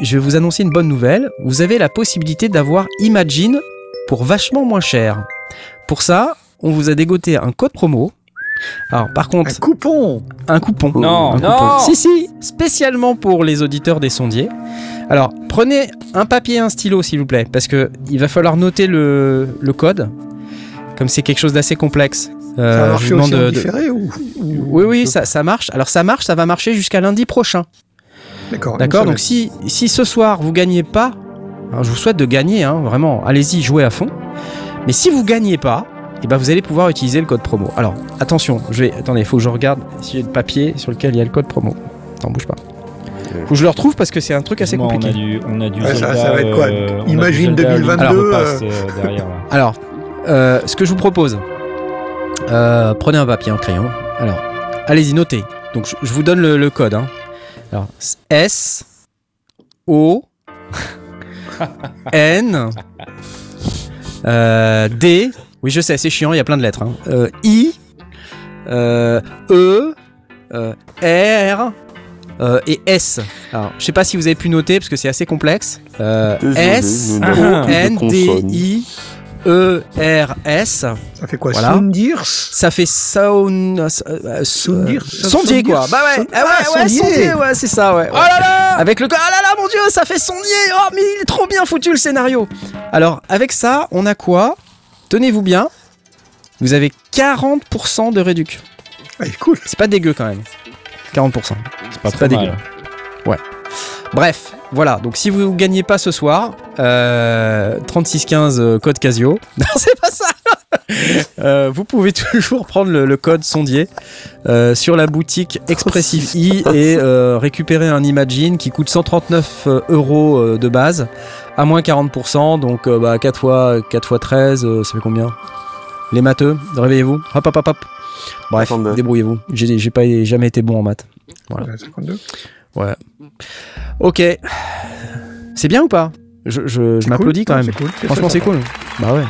[SPEAKER 1] je vais vous annoncer une bonne nouvelle. Vous avez la possibilité d'avoir Imagine pour vachement moins cher. Pour ça, on vous a dégoté un code promo. Alors, par contre,
[SPEAKER 3] Un coupon
[SPEAKER 1] un coupon.
[SPEAKER 2] Non,
[SPEAKER 1] Un
[SPEAKER 2] non.
[SPEAKER 1] coupon. Si, si, spécialement pour les auditeurs des sondiers. Alors, prenez un papier et un stylo, s'il vous plaît, parce que il va falloir noter le, le code, comme c'est quelque chose d'assez complexe. Euh,
[SPEAKER 3] Ça
[SPEAKER 1] je demande
[SPEAKER 3] en
[SPEAKER 1] de- de-
[SPEAKER 3] différé ou, ou-
[SPEAKER 1] Oui, oui, ça, ça marche. Alors, ça marche, ça va marcher jusqu'à lundi prochain.
[SPEAKER 3] D'accord.
[SPEAKER 1] D'accord. Donc, si, si ce soir vous gagnez pas, hein, je vous souhaite de gagner, hein, vraiment, allez-y, jouez à fond. Mais si vous gagnez pas, eh ben vous allez pouvoir utiliser le code promo. Alors, attention, je vais. Attendez, il faut que je regarde s'il y a le papier sur lequel il y a le code promo. Attends, bouge pas. Faut que je le retrouve parce que c'est un truc assez compliqué.
[SPEAKER 2] On a du, on a du
[SPEAKER 3] Ouais, ça-
[SPEAKER 2] Zelda,
[SPEAKER 3] ça va être quoi
[SPEAKER 2] euh,
[SPEAKER 3] Imagine
[SPEAKER 2] Zelda
[SPEAKER 3] 2022,
[SPEAKER 2] Link to the Past, euh, derrière.
[SPEAKER 1] Alors, euh, ce que je vous propose, euh, prenez un papier, un crayon. Alors, allez-y, notez. Donc, je, je vous donne le, le code. hein. Alors, S O <laughs> N euh, D. Oui, je sais, c'est chiant, il y a plein de lettres. hein. Euh, I euh, E euh, R euh, et S. Alors, je sais pas si vous avez pu noter parce que c'est assez complexe. Euh,
[SPEAKER 5] Désolé,
[SPEAKER 1] S O N D. I E R S.
[SPEAKER 3] Ça fait quoi
[SPEAKER 1] Voilà.
[SPEAKER 3] Soundirs
[SPEAKER 1] Ça fait sound, euh,
[SPEAKER 3] Sondier,
[SPEAKER 1] sondier quoi. Bah ouais, ah ouais,
[SPEAKER 3] ah,
[SPEAKER 1] ouais,
[SPEAKER 3] sondier.
[SPEAKER 1] sondier, ouais, c'est ça, ouais. Oh là là Avec le ah là là, mon dieu, ça fait sondier. Oh mais il est trop bien foutu le scénario. Alors avec ça, on a quoi? Tenez-vous bien. Vous avez 40% de réduc.
[SPEAKER 3] Ah, cool.
[SPEAKER 1] C'est pas dégueu quand même. 40%.
[SPEAKER 2] C'est pas
[SPEAKER 1] pas dégueu.
[SPEAKER 2] mal.
[SPEAKER 1] Bref, voilà. Donc si vous gagnez pas ce soir, euh, 3615 euh, code Casio. <laughs> Non, c'est pas ça. <laughs> Euh, vous pouvez toujours prendre le, le code sondier euh, sur la boutique Expressive i et euh, récupérer un Imagine qui coûte 139 euh, euros euh, de base à moins 40%. Donc euh, bah, 4 fois 4 fois 13, euh, ça fait combien? Les matheux, réveillez-vous. Hop hop hop hop. Bref,
[SPEAKER 5] 52.
[SPEAKER 1] débrouillez-vous. J'ai j'ai pas jamais été bon en maths. Voilà.
[SPEAKER 3] Euh, 52.
[SPEAKER 1] Ouais. Ok. C'est bien ou pas? Je, je- je
[SPEAKER 3] C'est
[SPEAKER 1] m'applaudis
[SPEAKER 3] cool.
[SPEAKER 1] quand même.
[SPEAKER 3] c'est cool.
[SPEAKER 1] Franchement, c'est cool. Bah ouais.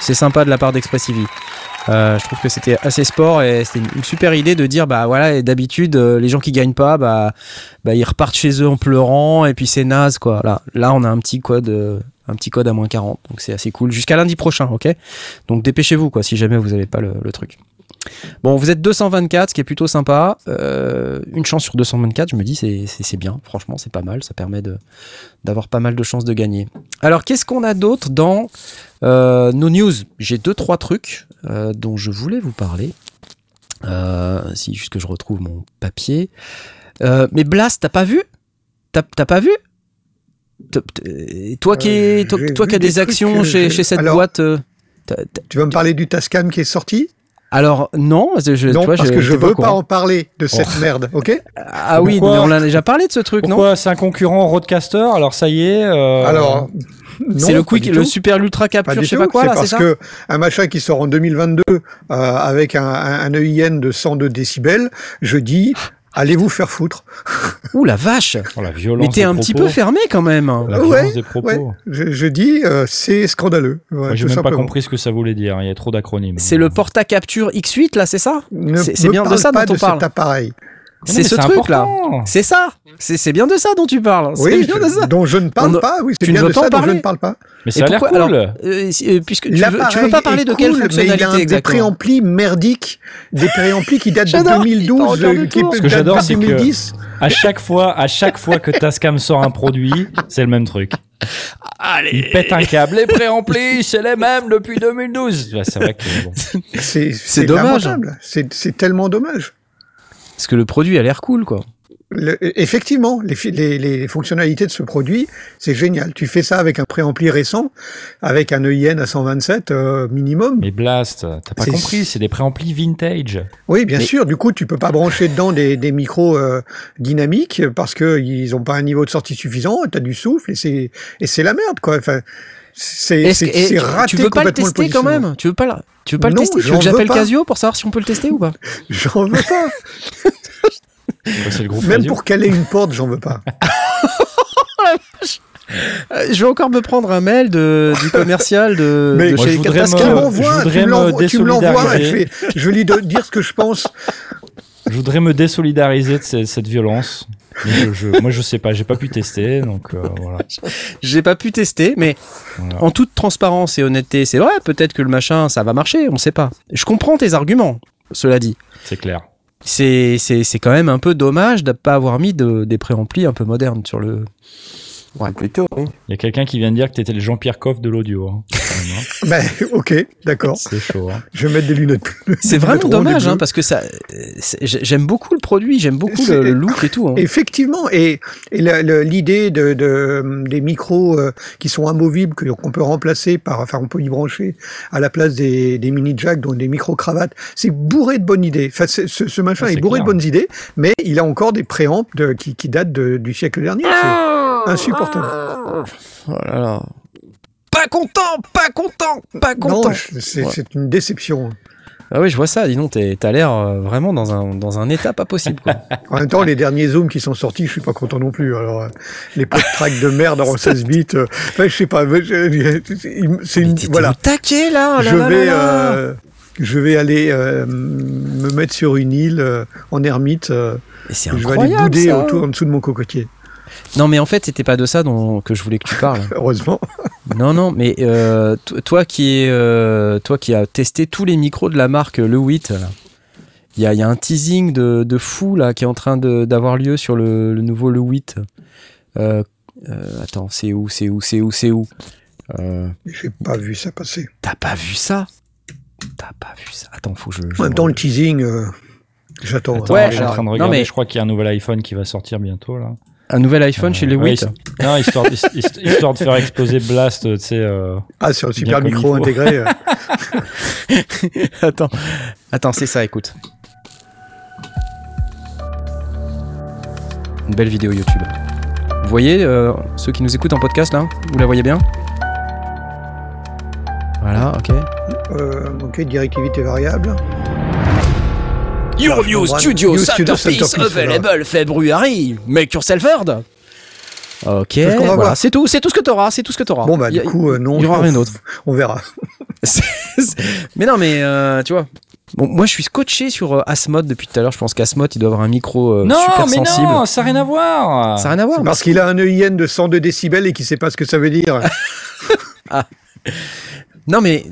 [SPEAKER 1] C'est sympa de la part d'Expressivi. Euh, je trouve que c'était assez sport et c'était une, super idée de dire bah voilà d'habitude euh, les gens qui gagnent pas bah, bah ils repartent chez eux en pleurant et puis c'est naze quoi. Là là on a un petit code euh, un petit code à moins 40 donc c'est assez cool. Jusqu'à lundi prochain ok? Donc dépêchez-vous quoi si jamais vous avez pas le, truc. Bon vous êtes 224 ce qui est plutôt sympa. Une chance sur 224 je me dis c'est bien. Franchement c'est pas mal. Ça permet d'avoir pas mal de chances de gagner. Alors qu'est-ce qu'on a d'autre dans nos news, j'ai deux trois trucs euh, dont je voulais vous parler. Euh, si juste que je retrouve mon papier. Euh, mais Blast, t'as pas vu? T'as pas vu? T- t- Toi qui toi, qui as
[SPEAKER 3] des
[SPEAKER 1] actions chez, chez cette
[SPEAKER 3] alors-
[SPEAKER 1] boîte.
[SPEAKER 3] Tu vas me parler du Tascam qui est sorti?
[SPEAKER 1] Alors non, je, je-
[SPEAKER 3] Non,
[SPEAKER 1] tu vois,
[SPEAKER 3] parce que je veux pas en parler de cette merde, ok
[SPEAKER 1] Ah oui, mais on a déjà parlé de ce truc, non
[SPEAKER 2] c'est un concurrent Roadcaster Alors ça y est. euh,
[SPEAKER 3] Alors,
[SPEAKER 1] C'est le quick, le super ultra capture, je sais
[SPEAKER 3] tout,
[SPEAKER 1] pas quoi là, c'est
[SPEAKER 3] parce
[SPEAKER 1] ça
[SPEAKER 3] que un machin qui sort en 2022 euh, avec un, un, un EIN de 102 décibels, je dis allez vous faire foutre. <laughs>
[SPEAKER 1] Ouh la vache
[SPEAKER 2] Oh, la violence.
[SPEAKER 1] Mais t'es un petit peu fermé quand même.
[SPEAKER 2] La
[SPEAKER 3] Ouais,
[SPEAKER 2] violence des propos.
[SPEAKER 3] Ouais, je, je dis euh, c'est scandaleux. Ouais,
[SPEAKER 2] j'ai même pas compris ce que ça voulait dire. Il y a trop d'acronymes.
[SPEAKER 1] C'est le porta capture X8 là, c'est ça
[SPEAKER 3] Ne
[SPEAKER 1] C'est- bien de
[SPEAKER 3] parle
[SPEAKER 1] ça
[SPEAKER 3] pas
[SPEAKER 1] dont on
[SPEAKER 3] de
[SPEAKER 1] parle.
[SPEAKER 3] cet appareil.
[SPEAKER 1] C'est ce truc là.
[SPEAKER 2] important.
[SPEAKER 1] C'est ça. C'est bien de ça dont tu parles. C'est
[SPEAKER 3] Oui,
[SPEAKER 1] bien
[SPEAKER 3] je-
[SPEAKER 1] de ça.
[SPEAKER 3] dont je ne parle
[SPEAKER 1] On-
[SPEAKER 3] pas. Oui, c'est bien de ça dont je
[SPEAKER 1] parler
[SPEAKER 3] ne parle pas.
[SPEAKER 2] Mais ça a l'air cool.
[SPEAKER 1] alors, euh, euh, puisque tu veux, tu veux
[SPEAKER 3] L'appareil
[SPEAKER 1] pas parler de quelle
[SPEAKER 3] cool, mais il
[SPEAKER 1] fonctionnalité
[SPEAKER 3] a un des préamplis merdiques, des préamplis qui datent de
[SPEAKER 1] J'adore, il
[SPEAKER 3] 2012,
[SPEAKER 1] t'en regarde
[SPEAKER 3] euh, qui
[SPEAKER 1] autour.
[SPEAKER 3] datent
[SPEAKER 2] Ce que j'adore, c'est que-
[SPEAKER 3] 2010.
[SPEAKER 2] À chaque fois, à chaque fois que Tascam sort un produit, c'est le même truc. Il pète un câble. Les préamplis, c'est les mêmes depuis 2012. Ouais, c'est vrai que bon.
[SPEAKER 3] C'est c'est
[SPEAKER 1] dommage.
[SPEAKER 3] c'est tellement dommage.
[SPEAKER 1] Parce que le produit a l'air cool quoi.
[SPEAKER 3] Le- effectivement, les, les, les fonctionnalités de ce produit, c'est génial. Tu fais ça avec un préampli récent, avec un EIN à 127 euh, minimum.
[SPEAKER 2] Mais Blast, t'as pas compris, c'est des préamplis vintage.
[SPEAKER 3] Oui, bien
[SPEAKER 1] Mais-
[SPEAKER 3] sûr. Du coup, tu peux pas brancher dedans des, des micros euh, dynamiques parce que ils ont pas un niveau de sortie suffisant. T'as du souffle et c'est et c'est la merde quoi. Enfin, C'est c'est
[SPEAKER 1] tu-
[SPEAKER 3] raté
[SPEAKER 1] tu veux pas le tester quand même? Tu veux pas tu veux pas le
[SPEAKER 3] Non,
[SPEAKER 1] tester? Tu veux que j'appelle. Casio pour savoir si on peut le tester ou pas?
[SPEAKER 3] J'en veux pas.
[SPEAKER 2] Le groupe
[SPEAKER 3] Même pour caler une porte, j'en veux pas. <laughs>
[SPEAKER 1] Euh, Je vais encore me prendre un mail de, du commercial de, <laughs>
[SPEAKER 3] Mais
[SPEAKER 1] de
[SPEAKER 2] Moi,
[SPEAKER 1] chez
[SPEAKER 2] je voudrais
[SPEAKER 1] Cascade.
[SPEAKER 3] Tu
[SPEAKER 2] me-
[SPEAKER 3] l'envoies, tu me l'envoies, et je vais, je vais lui de- dire ce que je pense.
[SPEAKER 2] Je voudrais me désolidariser de ce- cette violence. Mais je, je- moi, je sais pas, j'ai pas pu tester, donc euh, voilà. <laughs>
[SPEAKER 1] J'ai pas pu tester, mais
[SPEAKER 2] Voilà.
[SPEAKER 1] en toute transparence et honnêteté, c'est vrai, peut-être que le machin, ça va marcher, on sait pas. Je comprends tes arguments, cela dit.
[SPEAKER 2] C'est clair.
[SPEAKER 1] C'est, c'est, c'est quand même un peu dommage de pas avoir mis de, des préamplis un peu modernes sur le.
[SPEAKER 5] Plutôt, oui.
[SPEAKER 2] Il y a quelqu'un qui vient de dire que t'étais le Jean-Pierre Coff de l'audio. hein. <laughs>
[SPEAKER 3] Ben, ok, d'accord.
[SPEAKER 2] C'est chaud. hein.
[SPEAKER 3] Je vais mettre des lunettes.
[SPEAKER 1] C'est <laughs> vraiment dommage, hein, parce que ça, j'aime beaucoup le produit, j'aime beaucoup le, le look et tout. hein.
[SPEAKER 3] Effectivement, et, l'idée de, de- des micros euh, qui sont amovibles, que- qu'on peut remplacer par, enfin, on peut y brancher à la place des, des mini jacks, donc des micro cravates, c'est bourré de bonnes idées. Enfin, ce, ce machin
[SPEAKER 2] Ah,
[SPEAKER 3] est bourré
[SPEAKER 2] clair.
[SPEAKER 3] de bonnes idées, mais il a encore des préamps de- qui, qui datent de- du siècle dernier. C'est insupportable.
[SPEAKER 1] Oh là là. Pas content, pas content, pas content.
[SPEAKER 3] C'est
[SPEAKER 1] Ouais.
[SPEAKER 3] une déception.
[SPEAKER 1] Ah oui, je vois ça. Dis donc, t'as l'air euh, vraiment dans un, dans un état pas possible. Quoi. <laughs>
[SPEAKER 3] En même temps, les derniers zooms qui sont sortis, je suis pas content non plus. Alors, euh, les pots de track de merde en 16 bits, euh, enfin, je sais pas. C'est une, voilà.
[SPEAKER 1] au taquet là. oh là
[SPEAKER 3] je
[SPEAKER 1] là
[SPEAKER 3] vais,
[SPEAKER 1] là là.
[SPEAKER 3] euh, je vais aller euh, me mettre sur une île euh, en ermite. euh,
[SPEAKER 1] Et
[SPEAKER 3] je vais aller bouder
[SPEAKER 1] ça.
[SPEAKER 3] autour en dessous de mon cocotier.
[SPEAKER 1] Non, mais en fait, c'était pas de ça dont que je voulais que tu parles. <laughs>
[SPEAKER 3] Heureusement.
[SPEAKER 1] non, non, mais euh, to- toi qui euh, toi qui as testé tous les micros de la marque Le 8, là, il y a, il y a un teasing de, de fou là qui est en train d'avoir lieu sur le, le nouveau Le 8. Euh, euh, attends, c'est où, c'est où, c'est où, c'est où? Euh,
[SPEAKER 3] J'ai pas vu ça passer.
[SPEAKER 1] T'as pas vu ça? T'as pas vu ça Attends, faut que je. je
[SPEAKER 3] En même temps, le teasing, euh, j'attends.
[SPEAKER 2] Attends,
[SPEAKER 1] Ouais,
[SPEAKER 2] je suis en
[SPEAKER 1] alors,
[SPEAKER 2] train de
[SPEAKER 1] non, mais-
[SPEAKER 2] Je crois qu'il y a un nouvel iPhone qui va sortir bientôt là.
[SPEAKER 1] Un nouvel iPhone chez les
[SPEAKER 2] Ouais,
[SPEAKER 1] 8
[SPEAKER 2] hist- Non, histoire, hist- <laughs> histoire de faire exploser Blast, tu sais. euh,
[SPEAKER 3] Ah, sur le super micro intégré. euh, <laughs>
[SPEAKER 1] Attends, attends, c'est ça, écoute. Une belle vidéo YouTube. Vous voyez, euh, ceux qui nous écoutent en podcast là, vous la voyez bien? Voilà, ok.
[SPEAKER 3] euh, ok, directivité variable.
[SPEAKER 1] Your
[SPEAKER 3] Ah,
[SPEAKER 1] new studio centerpiece available February. Make yourself heard. Ok, voilà, c'est tout, c'est tout ce que t'auras, c'est tout ce que t'auras.
[SPEAKER 3] Bon, bah, du
[SPEAKER 1] a-
[SPEAKER 3] coup, euh, non.
[SPEAKER 1] il y aura rien d'autre.
[SPEAKER 3] On verra. <laughs>
[SPEAKER 1] Mais non, mais euh, tu vois. Bon, moi, je suis scotché sur euh, Asmod depuis tout à l'heure. Je pense qu'Asmod, il doit avoir un micro euh,
[SPEAKER 2] Non,
[SPEAKER 1] super
[SPEAKER 2] mais
[SPEAKER 1] sensible.
[SPEAKER 2] non, ça n'a rien à voir.
[SPEAKER 1] Ça n'a rien à voir.
[SPEAKER 3] Parce qu'il a un EIN de 102 décibels et qu'il sait pas ce que ça veut dire. <laughs> <laughs>
[SPEAKER 1] Non, mais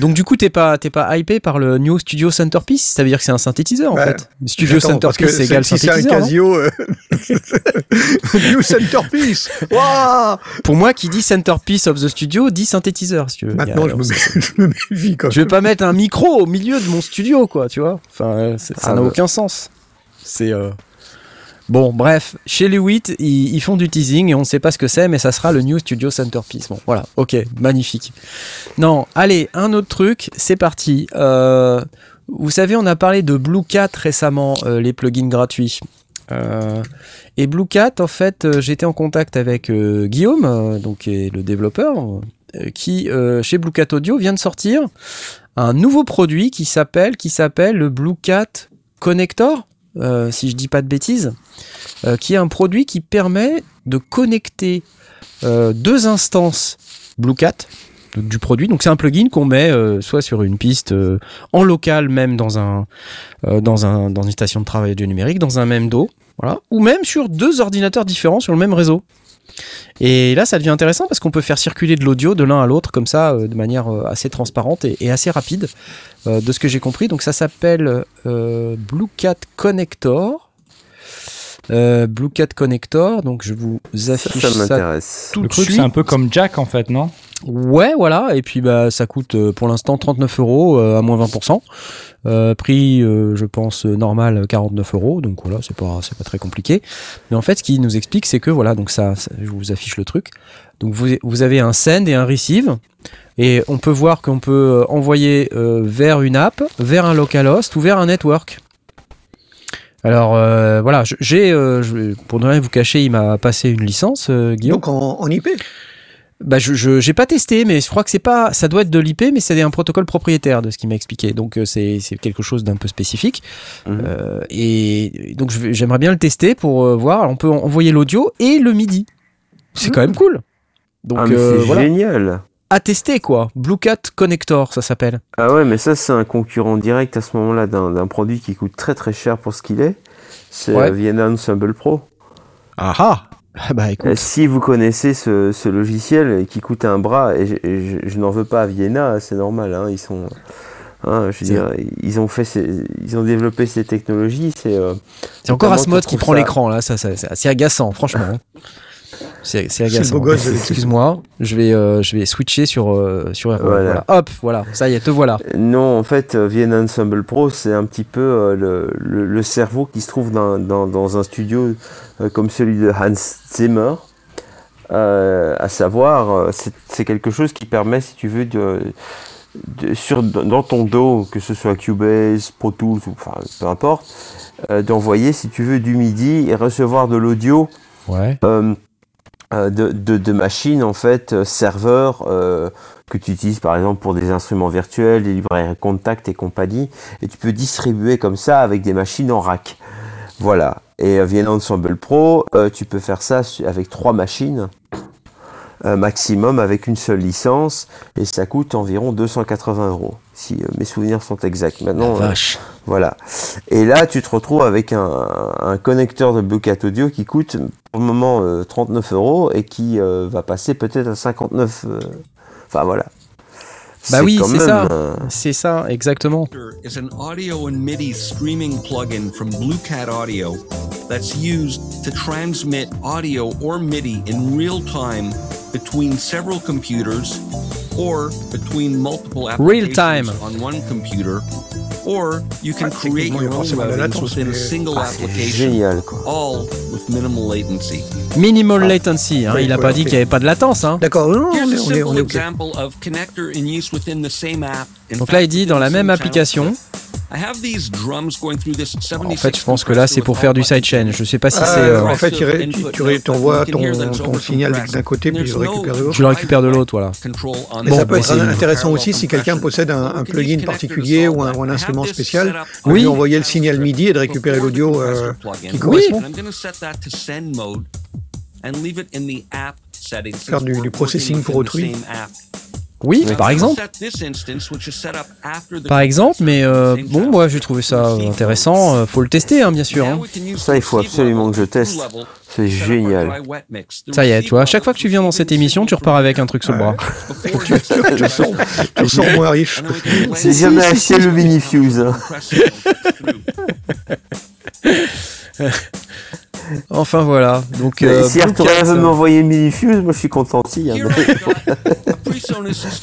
[SPEAKER 1] donc du coup, t'es pas, t'es pas hypé par le New Studio Centerpiece? Ça veut dire que c'est un synthétiseur en
[SPEAKER 3] Ouais.
[SPEAKER 1] fait. Studio Centerpiece c'est égal
[SPEAKER 3] si c'est un
[SPEAKER 1] synthétiseur. non
[SPEAKER 3] Casio, euh, <laughs> New Centerpiece. Waouh
[SPEAKER 1] Pour moi, qui dit Centerpiece of the Studio dit synthétiseur. Si tu veux.
[SPEAKER 3] Maintenant,
[SPEAKER 1] a- <laughs>
[SPEAKER 3] je me, je me méfie quand
[SPEAKER 1] Je vais pas mettre un micro au milieu de mon studio, quoi, tu vois. Enfin, ça
[SPEAKER 5] Ah
[SPEAKER 1] n'a
[SPEAKER 5] bah.
[SPEAKER 1] aucun sens. C'est. euh, Bon, bref, chez les 8, ils, ils font du teasing et on ne sait pas ce que c'est, mais ça sera le New Studio Centerpiece. Bon, voilà, ok, magnifique. Non, allez, un autre truc, c'est parti. Euh, vous savez, on a parlé de Blue Cat récemment, euh, les plugins gratuits. Euh, et Blue Cat, en fait, j'étais en contact avec Guillaume, donc qui est le développeur, qui chez Blue Cat Audio vient de sortir un nouveau produit qui s'appelle qui s'appelle le Blue Cat Connector, euh, si je dis pas de bêtises, euh, qui est un produit qui permet de connecter euh, deux instances Blue Cat donc du produit. Donc c'est un plugin qu'on met soit sur une piste en local, même dans un dans un dans une station de travail audio numérique, dans un même dos, ou même sur deux ordinateurs différents sur le même réseau. Et là, ça devient intéressant parce qu'on peut faire circuler de l'audio de l'un à l'autre comme ça, euh, de manière euh, assez transparente et, assez rapide, euh, de ce que j'ai compris. Donc ça s'appelle Blue Cat Connector. Euh, Blue Cat Connector, donc je vous
[SPEAKER 5] Ça,
[SPEAKER 1] affiche
[SPEAKER 5] ça
[SPEAKER 1] ça,
[SPEAKER 5] m'intéresse.
[SPEAKER 1] tout
[SPEAKER 2] Le
[SPEAKER 1] de
[SPEAKER 2] truc,
[SPEAKER 1] suite.
[SPEAKER 2] c'est un peu comme Jack en fait, non?
[SPEAKER 1] Ouais, voilà. Et puis bah ça coûte euh, pour l'instant 39 euros euh, à moins 20%. Euh, prix, euh, je pense euh, normal 49 euros. Donc voilà, c'est pas c'est pas très compliqué. Mais en fait, ce qui nous explique, c'est que voilà, donc ça, ça- je vous affiche le truc. Donc vous vous avez un send et un receive. Et on peut voir qu'on peut envoyer euh, vers une app, vers un localhost ou vers un network. Alors euh, voilà, je- j'ai, euh, je- pour ne rien vous cacher, il m'a passé une licence, euh, Guillaume.
[SPEAKER 3] Donc en, en IP.
[SPEAKER 1] Bah je je- j'ai pas testé, mais je crois que c'est pas, ça doit être de l'IP, mais c'est un protocole propriétaire de ce qu'il m'a expliqué. Donc euh, c'est c'est quelque chose d'un peu spécifique.
[SPEAKER 5] Mhm.
[SPEAKER 1] Euh, et donc j'aimerais bien le tester pour euh, voir. Alors, on peut envoyer l'audio et le MIDI. C'est quand même cool. Donc
[SPEAKER 5] ah,
[SPEAKER 1] euh,
[SPEAKER 5] c'est
[SPEAKER 1] voilà,
[SPEAKER 5] génial.
[SPEAKER 1] À tester quoi. Blue Cat Connector, ça s'appelle.
[SPEAKER 5] Ah ouais, mais ça, c'est un concurrent direct à ce moment-là d'un produit qui coûte très très cher pour ce qu'il est. C'est
[SPEAKER 1] Ouais.
[SPEAKER 5] euh, Vienna Ensemble Pro.
[SPEAKER 1] Ah ah. Ah bah écoute.
[SPEAKER 5] Euh, si vous connaissez ce, ce logiciel qui coûte un bras, et je, et je- je n'en veux pas à Vienna, c'est normal, hein, ils sont. hein, je veux
[SPEAKER 1] C'est-
[SPEAKER 5] dire, ils ont fait ces- ils ont développé ces technologies, c'est. euh,
[SPEAKER 1] encore Asmod qui prend
[SPEAKER 5] ça
[SPEAKER 1] l'écran là, ça, ça- c'est assez agaçant, franchement. <laughs> C'est c'est agaçant. Excuse-moi, je vais euh, je vais switcher sur euh, sur Airwave,
[SPEAKER 5] Voilà.
[SPEAKER 1] voilà. Hop, voilà, ça y est, te voilà.
[SPEAKER 5] Non, en fait, euh, Vienna Ensemble Pro, c'est un petit peu euh, le, le- le cerveau qui se trouve dans, dans- dans un studio comme celui de Hans Zimmer. À savoir, c'est c'est quelque chose qui permet, si tu veux, de, de- sur, dans ton dos, que ce soit Cubase, Pro Tools, ou, enfin, peu importe, d'envoyer, si tu veux, du MIDI et recevoir de l'audio
[SPEAKER 1] Ouais.
[SPEAKER 5] Euh, de, de, de machines en fait euh, serveurs euh, que tu utilises par exemple pour des instruments virtuels, des librairies contact et compagnie, et tu peux distribuer comme ça avec des machines en rack. Voilà. Et euh, Vienna Ensemble Pro, euh, tu peux faire ça avec trois machines maximum avec une seule licence, et ça coûte environ 280 euros, si mes souvenirs sont exacts. Maintenant,
[SPEAKER 1] Vache.
[SPEAKER 5] Voilà. Et là, tu te retrouves avec un, un connecteur de Bluecat Audio qui coûte pour le moment euh, 39 euros et qui euh, va passer peut-être à 59. euh, Enfin voilà.
[SPEAKER 1] Bah oui, c'est ça.
[SPEAKER 5] euh,
[SPEAKER 1] C'est ça, exactement.
[SPEAKER 8] is an audio and MIDI streaming plugin from Blue Cat Audio that's used to transmit audio or MIDI in real time between several computers or between multiple
[SPEAKER 1] Real
[SPEAKER 8] applications
[SPEAKER 1] time.
[SPEAKER 8] on one computer or you can
[SPEAKER 3] Ah,
[SPEAKER 8] create your own
[SPEAKER 3] latence,
[SPEAKER 8] within a single
[SPEAKER 5] ah, c'est
[SPEAKER 8] application
[SPEAKER 5] génial quoi.
[SPEAKER 8] all with minimal latency.
[SPEAKER 1] Minimal latency, hein, il a
[SPEAKER 3] ouais,
[SPEAKER 1] pas dit qu'il n'y avait pas de latence. Hein.
[SPEAKER 3] D'accord, non, on
[SPEAKER 8] Here's
[SPEAKER 3] est,
[SPEAKER 8] a
[SPEAKER 3] on est, on
[SPEAKER 8] simple
[SPEAKER 3] est ok.
[SPEAKER 8] example of connector in use within the same app. In
[SPEAKER 1] Donc là, il dit dans la
[SPEAKER 8] within the
[SPEAKER 1] même application.
[SPEAKER 8] Script. I have these drums going through this
[SPEAKER 1] En
[SPEAKER 8] 76
[SPEAKER 1] fait, je pense que là, c'est pour faire du sidechain. Je sais pas si
[SPEAKER 3] Ah,
[SPEAKER 1] c'est. euh,
[SPEAKER 3] en fait, tu, tu, tu t'envoies ton, ton signal d'un côté, puis tu le récupères de l'autre.
[SPEAKER 1] Je le récupère de l'autre, voilà.
[SPEAKER 3] Mais
[SPEAKER 1] Bon,
[SPEAKER 3] ça peut être
[SPEAKER 1] c'est-
[SPEAKER 3] intéressant aussi si quelqu'un possède un, un plugin particulier ou un, ou un instrument spécial, de
[SPEAKER 1] Oui.
[SPEAKER 3] lui envoyer le signal MIDI et de récupérer l'audio euh, qui correspond.
[SPEAKER 8] Faire
[SPEAKER 3] du- du processing pour autrui.
[SPEAKER 1] Oui, par exemple. Par exemple, mais euh, bon, moi j'ai trouvé ça intéressant. euh, faut le tester, hein, bien sûr. hein.
[SPEAKER 5] Ça, il faut absolument que je teste. C'est génial.
[SPEAKER 1] Ça y est, tu vois, à chaque fois que tu viens dans cette émission, tu repars avec un truc sous le bras.
[SPEAKER 3] tu ressors, tu ressors moins riche. <laughs>
[SPEAKER 5] J'ai jamais acheté le Minifuse. <laughs>
[SPEAKER 1] Enfin voilà. Donc, euh,
[SPEAKER 5] si Arthur veut m'envoyer le Minifuse, moi je suis content aussi. hein. <laughs>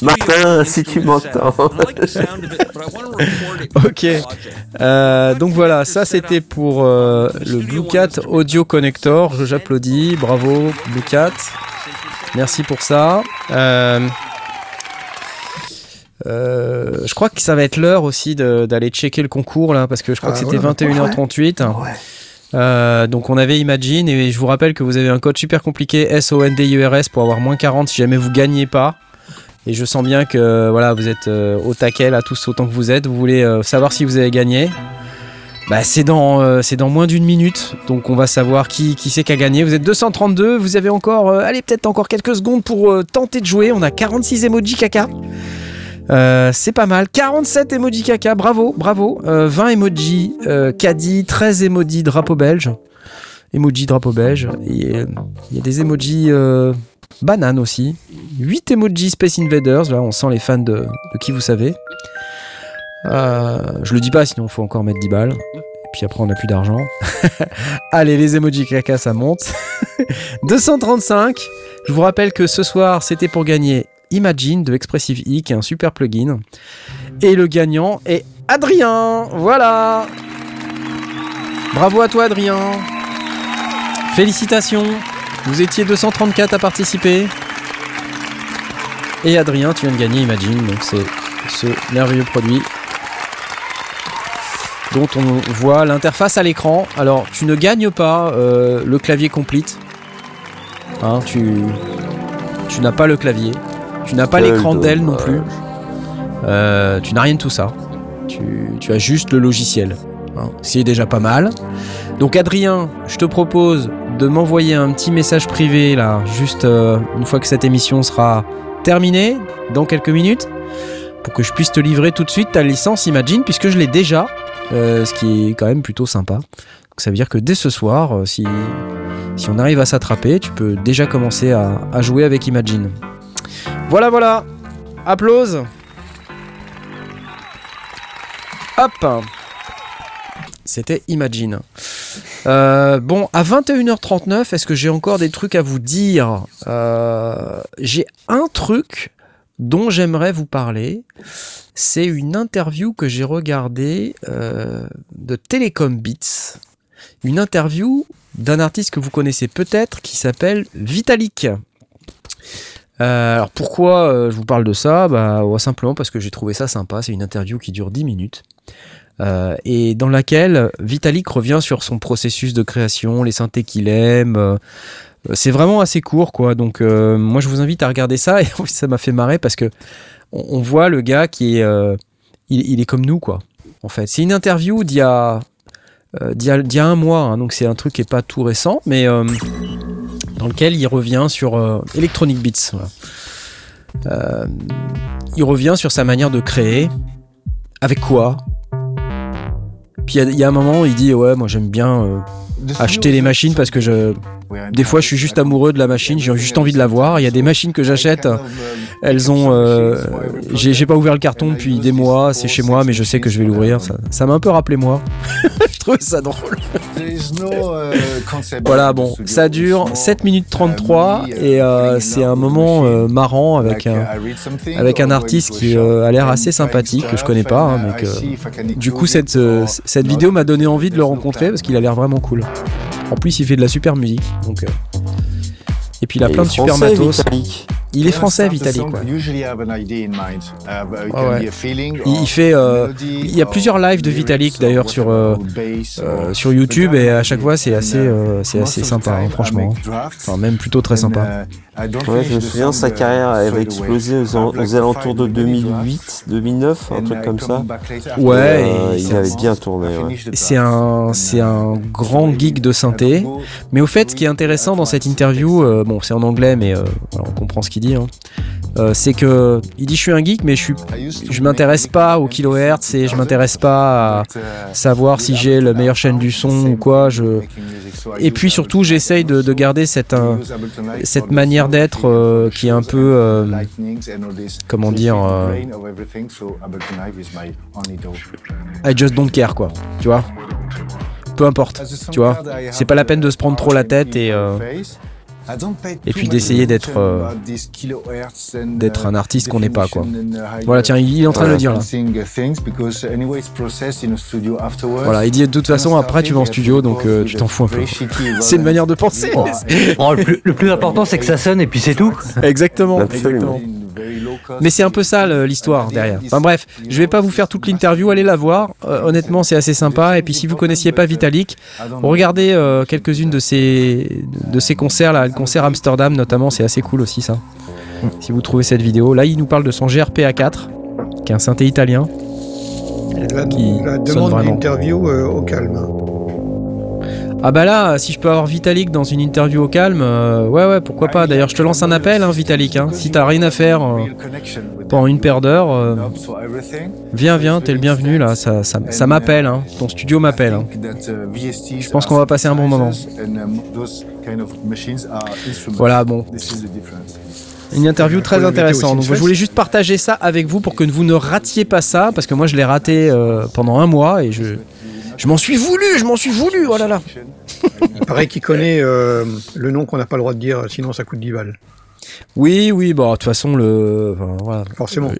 [SPEAKER 5] Martin, si tu m'entends. <laughs>
[SPEAKER 1] Ok. Euh, donc voilà, ça c'était pour euh, le Blue Cat Audio Connector. Je- J'applaudis, bravo Blue Cat. Merci pour ça. Euh, euh, je crois que ça va être l'heure aussi d'aller checker le concours là, parce que je crois
[SPEAKER 3] Ah,
[SPEAKER 1] que c'était
[SPEAKER 3] voilà.
[SPEAKER 1] 21h38. Euh, donc on avait Imagine et je vous rappelle que vous avez un code super compliqué SONDURS pour avoir moins 40 si jamais vous gagnez pas. Et je sens bien que voilà, vous êtes euh, au taquet là, tous autant que vous êtes. Vous voulez euh, savoir si vous avez gagné. Bah, c'est dans, c'est dans moins d'une minute, donc on va savoir qui, qui c'est qui a gagné. Vous êtes 232, vous avez encore, allez peut-être encore quelques secondes pour tenter de jouer. On a 46 emojis caca. Euh, c'est pas mal. 47 emojis caca, bravo, bravo. Euh, 20 emojis euh, caddie, 13 emojis drapeau belge. Emoji drapeau belge. Euh, Il y a des emojis euh, banane aussi. 8 emojis Space Invaders. Là, on sent les fans de, de qui vous savez. Euh, je le dis pas, sinon faut encore mettre 10 balles. Puis après, on n'a plus d'argent. <laughs> Allez, les emojis caca, ça monte. <laughs> 235. Je vous rappelle que ce soir, c'était pour gagner Imagine de Expressive E, qui est un super plugin. Et le gagnant est Adrien. Voilà. Bravo à toi, Adrien. Félicitations. Vous étiez 234 à participer. Et Adrien, tu viens de gagner Imagine, donc c'est ce merveilleux produit dont on voit l'interface à l'écran. Alors, tu ne gagnes pas euh, le clavier complete. Hein, tu, tu n'as pas le clavier, tu n'as pas l'écran Dell non plus, euh, tu n'as rien de tout ça. Tu, tu as juste le logiciel, hein, ce qui est déjà pas mal. Donc Adrien, je te propose de m'envoyer un petit message privé là, juste euh, une fois que cette émission sera terminée, dans quelques minutes, pour que je puisse te livrer tout de suite ta licence Imagine, puisque je l'ai déjà, euh, ce qui est quand même plutôt sympa. Donc ça veut dire que dès ce soir, si, si on arrive à s'attraper, tu peux déjà commencer à, à jouer avec Imagine. Voilà, voilà. Applause. Hop. C'était Imagine. Euh, bon, à 21h39, est-ce que j'ai encore des trucs à vous dire? Euh, J'ai un truc dont j'aimerais vous parler. C'est une interview que j'ai regardée euh, de Telecom Beats. Une interview d'un artiste que vous connaissez peut-être qui s'appelle Vitalik. Euh, alors pourquoi euh, je vous parle de ça? Bah, Simplement parce que j'ai trouvé ça sympa. C'est une interview qui dure 10 minutes. Euh, et dans laquelle Vitalik revient sur son processus de création, les synthés qu'il aime. c'est vraiment assez court, quoi. Donc, moi, je vous invite à regarder ça. Et <laughs> ça m'a fait marrer parce que on, voit le gars qui est, il, est comme nous, quoi. En fait, c'est une interview d'il y a, d'il y a, un mois. hein. donc, c'est un truc qui est pas tout récent, mais dans lequel il revient sur euh, Electronic Beats. voilà. Euh, il revient sur sa manière de créer. Avec quoi? Puis il y y, a un moment où il dit ouais moi j'aime bien euh, acheter les machines parce que je des fois je suis juste amoureux de la machine, j'ai juste envie de la voir. Il y a des machines que j'achète, elles ont euh, j'ai pas ouvert le carton depuis des mois, c'est chez moi mais je sais que je vais l'ouvrir. Ça ça m'a un peu rappelé moi. <laughs> je trouve ça drôle. Voilà, bon, ça dure 7 minutes 33 et euh, c'est un moment euh, marrant avec un, avec un artiste qui euh, a l'air assez sympathique, que je connais pas, hein, mais que du coup cette, euh, cette vidéo m'a donné envie de le rencontrer parce qu'il a l'air vraiment cool. En plus, il fait de la super musique, donc. euh, Et puis il a
[SPEAKER 5] Et
[SPEAKER 1] plein de super matos.
[SPEAKER 5] Vitalik.
[SPEAKER 1] Il est français. Ouais, ouais. Il, il fait, euh, il y a plusieurs lives de Vitalik d'ailleurs sur euh, euh, sur YouTube et à chaque fois c'est assez euh, c'est assez sympa, hein, franchement. Enfin même plutôt très sympa.
[SPEAKER 5] Ouais, je me souviens, sa carrière avait explosé aux, alentours de 2008, 2009, un truc comme ça.
[SPEAKER 1] Ouais,
[SPEAKER 5] Euh,
[SPEAKER 1] et
[SPEAKER 5] il avait bien tourné. ouais.
[SPEAKER 1] C'est un, c'est un grand geek de synthé. Mais au fait, ce qui est intéressant dans cette interview, euh, bon, c'est en anglais, mais euh, on comprend ce qu'il dit. hein. Euh, c'est que il dit je suis un geek, mais je suis, je m'intéresse pas aux kilohertz et je m'intéresse pas à savoir si j'ai la meilleure chaîne du son ou quoi. Je... Et puis surtout, j'essaye de, de garder cette, euh, cette manière d'être euh, qui est un peu, euh, comment dire, I just don't care, quoi. Tu vois Peu importe, tu vois. C'est pas la peine de se prendre trop la tête et, euh, et puis d'essayer d'être euh, d'être un artiste qu'on n'est pas, quoi. Voilà, tiens, il est en train de le dire là. Voilà, il dit de toute façon, après tu vas en studio, donc euh, tu t'en fous un peu. <laughs> C'est une manière de penser.
[SPEAKER 4] Oh, oh, le, plus, le plus important, c'est que ça sonne et puis c'est tout.
[SPEAKER 1] Exactement,
[SPEAKER 5] Absolument.
[SPEAKER 1] exactement. Mais c'est un peu ça le- l'histoire derrière. Enfin bref, je vais pas vous faire toute l'interview, allez la voir. Euh, honnêtement, c'est assez sympa. Et puis si vous connaissiez pas Vitalik, regardez euh, quelques-unes de ses de ses concerts là, le concert Amsterdam notamment, c'est assez cool aussi ça. Si vous trouvez cette vidéo, là il nous parle de son GRPA 4, qui est un synthé italien.
[SPEAKER 3] La,
[SPEAKER 1] Qui
[SPEAKER 3] la
[SPEAKER 1] sonne
[SPEAKER 3] demande d'interview euh, au calme.
[SPEAKER 1] Ah bah là, si je peux avoir Vitalik dans une interview au calme, euh, ouais ouais, pourquoi pas. D'ailleurs, je te lance un appel, hein, Vitalik. Hein. Si t'as rien à faire euh, pendant une paire d'heures, euh, viens, viens, t'es le bienvenu là. Ça, m'appelle, hein. ton studio m'appelle.
[SPEAKER 7] Je
[SPEAKER 1] pense qu'on va passer un bon moment. Voilà, bon, une interview très intéressante. Donc, je voulais juste partager ça avec vous pour que vous ne ratiez pas ça, parce que moi je l'ai raté euh, pendant un mois et je, je m'en suis voulu, je m'en suis voulu. Oh là là.
[SPEAKER 3] Il paraît qu'il connaît euh, le nom qu'on n'a pas le droit de dire, sinon ça coûte 10 balles.
[SPEAKER 1] Oui, oui, bon, de toute façon, le, enfin, voilà,
[SPEAKER 3] Forcément.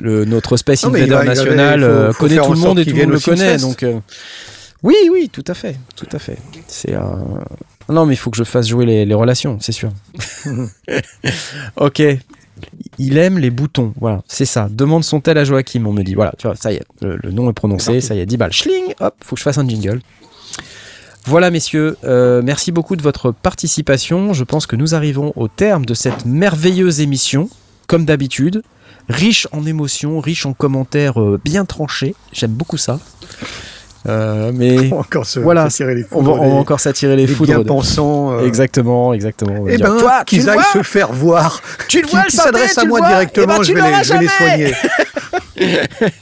[SPEAKER 1] le, notre Space
[SPEAKER 3] Non, mais il
[SPEAKER 1] Invader
[SPEAKER 3] va- il va-
[SPEAKER 1] national
[SPEAKER 3] il faut-
[SPEAKER 1] euh,
[SPEAKER 3] faut
[SPEAKER 1] connaît tout le monde et tout le monde le connaît. Donc, euh, oui, oui, tout à fait, tout à fait. C'est un... Non, mais il faut que je fasse jouer les, les relations, c'est sûr. <laughs> ok. Il aime les boutons, voilà, c'est ça. Demande son-tel à Joachim, on me dit. Voilà, tu vois, ça y est, le, le nom est prononcé, ça y est, 10 balles. Schling, hop, faut que je fasse un jingle. Voilà, messieurs, euh, merci beaucoup de votre participation. Je pense que nous arrivons au terme de cette merveilleuse émission, comme d'habitude, riche en émotions, riche en commentaires euh, bien tranchés. J'aime beaucoup ça. Euh, mais <laughs>
[SPEAKER 3] On va encore se,
[SPEAKER 1] voilà,
[SPEAKER 3] les
[SPEAKER 1] on va,
[SPEAKER 3] foudres
[SPEAKER 1] on va encore s'attirer les foudres. de-
[SPEAKER 3] euh,
[SPEAKER 1] Exactement, exactement. va
[SPEAKER 3] Eh ben,
[SPEAKER 1] Toi, tu
[SPEAKER 3] qu'ils
[SPEAKER 1] le
[SPEAKER 3] aillent se faire voir.
[SPEAKER 1] Tu le vois,
[SPEAKER 3] qui s'adressent à moi
[SPEAKER 1] vois
[SPEAKER 3] directement,
[SPEAKER 1] Eh ben,
[SPEAKER 3] je, vais les, je vais les soigner. <laughs>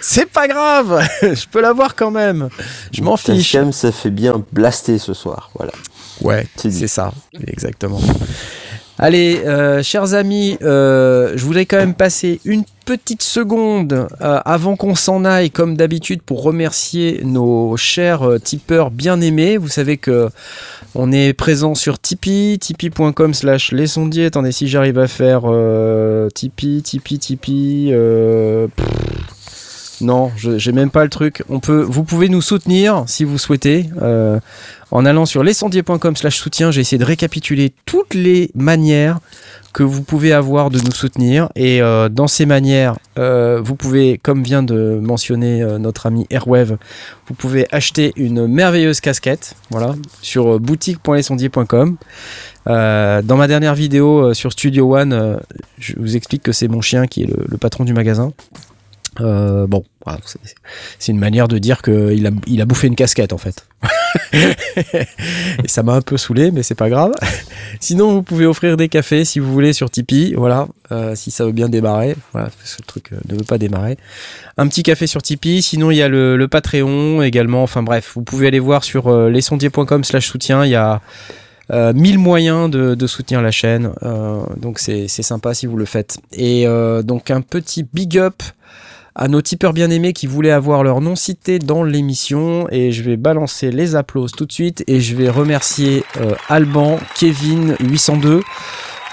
[SPEAKER 1] C'est pas grave, <laughs> je peux l'avoir quand même. Je m'en fiche.
[SPEAKER 5] Ça fait bien blaster ce soir. Voilà.
[SPEAKER 1] Ouais,
[SPEAKER 5] c'est
[SPEAKER 1] ça, exactement. Allez, euh, chers amis, euh, je voudrais quand même passer une petite seconde euh, avant qu'on s'en aille, comme d'habitude, pour remercier nos chers tipeurs bien aimés. Vous savez que on est présent sur Tipeee, tipeee.com slash les sondiers. Attendez, si j'arrive à faire Tipeee, Tipeee, Tipeee. Non, je- j'ai même pas le truc. On peut, vous pouvez nous soutenir si vous souhaitez. euh, en allant sur lescendier.com slash soutien, j'ai essayé de récapituler toutes les manières que vous pouvez avoir de nous soutenir. Et euh, dans ces manières, euh, vous pouvez, comme vient de mentionner notre ami Airwave, vous pouvez acheter une merveilleuse casquette, voilà, sur boutique.lescendier.com. Dans ma dernière vidéo sur Studio One, je vous explique que c'est mon chien qui est le patron du magasin. Euh, bon, c'est- une manière de dire qu'il a, il a bouffé une casquette en fait. <laughs> Et ça m'a un peu saoulé, mais c'est pas grave. Sinon, vous pouvez offrir des cafés si vous voulez sur Tipeee, voilà, euh, si ça veut bien démarrer. Voilà, parce que le truc euh, ne veut pas démarrer. Un petit café sur Tipeee. Sinon, il y a le, le Patreon également. Enfin bref, vous pouvez aller voir sur euh, lesondiers.com/slash soutien. Il y a euh, mille moyens de, de soutenir la chaîne. Euh, donc c'est c'est sympa si vous le faites. Et euh, donc un petit big up à nos tipeurs bien aimés qui voulaient avoir leur nom cité dans l'émission. Et je vais balancer les applauses tout de suite. Et je vais remercier euh, Alban, Kevin 802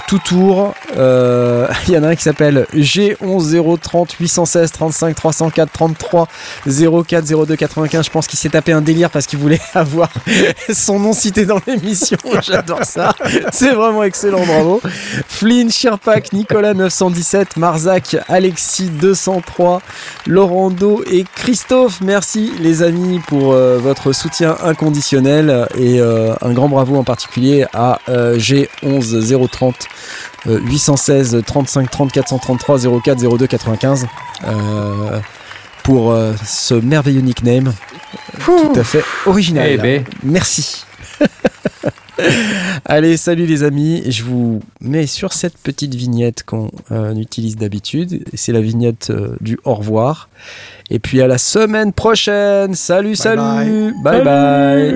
[SPEAKER 1] tout tour. Euh, <laughs> Il y en a un qui s'appelle G11 030 816 35 304 33 04 02 95. Je pense qu'il s'est tapé un délire parce qu'il voulait <laughs> avoir son nom cité dans l'émission. <laughs> J'adore ça. C'est vraiment excellent, bravo. Flynn, Shirpak, Nicolas 917, Marzac, Alexis 203, Laurando et Christophe. Merci les amis pour euh, votre soutien inconditionnel et euh, un grand bravo en particulier à euh, G11 030 euh, 816 35 30 433 04 02 95 euh, pour euh, ce merveilleux nickname tout à fait original.
[SPEAKER 2] Eh ben.
[SPEAKER 1] Merci. <laughs> Allez, salut les amis. Je vous mets sur cette petite vignette qu'on euh, utilise d'habitude. C'est la vignette euh, du au revoir. Et puis à la semaine prochaine. Salut, salut. bye. bye.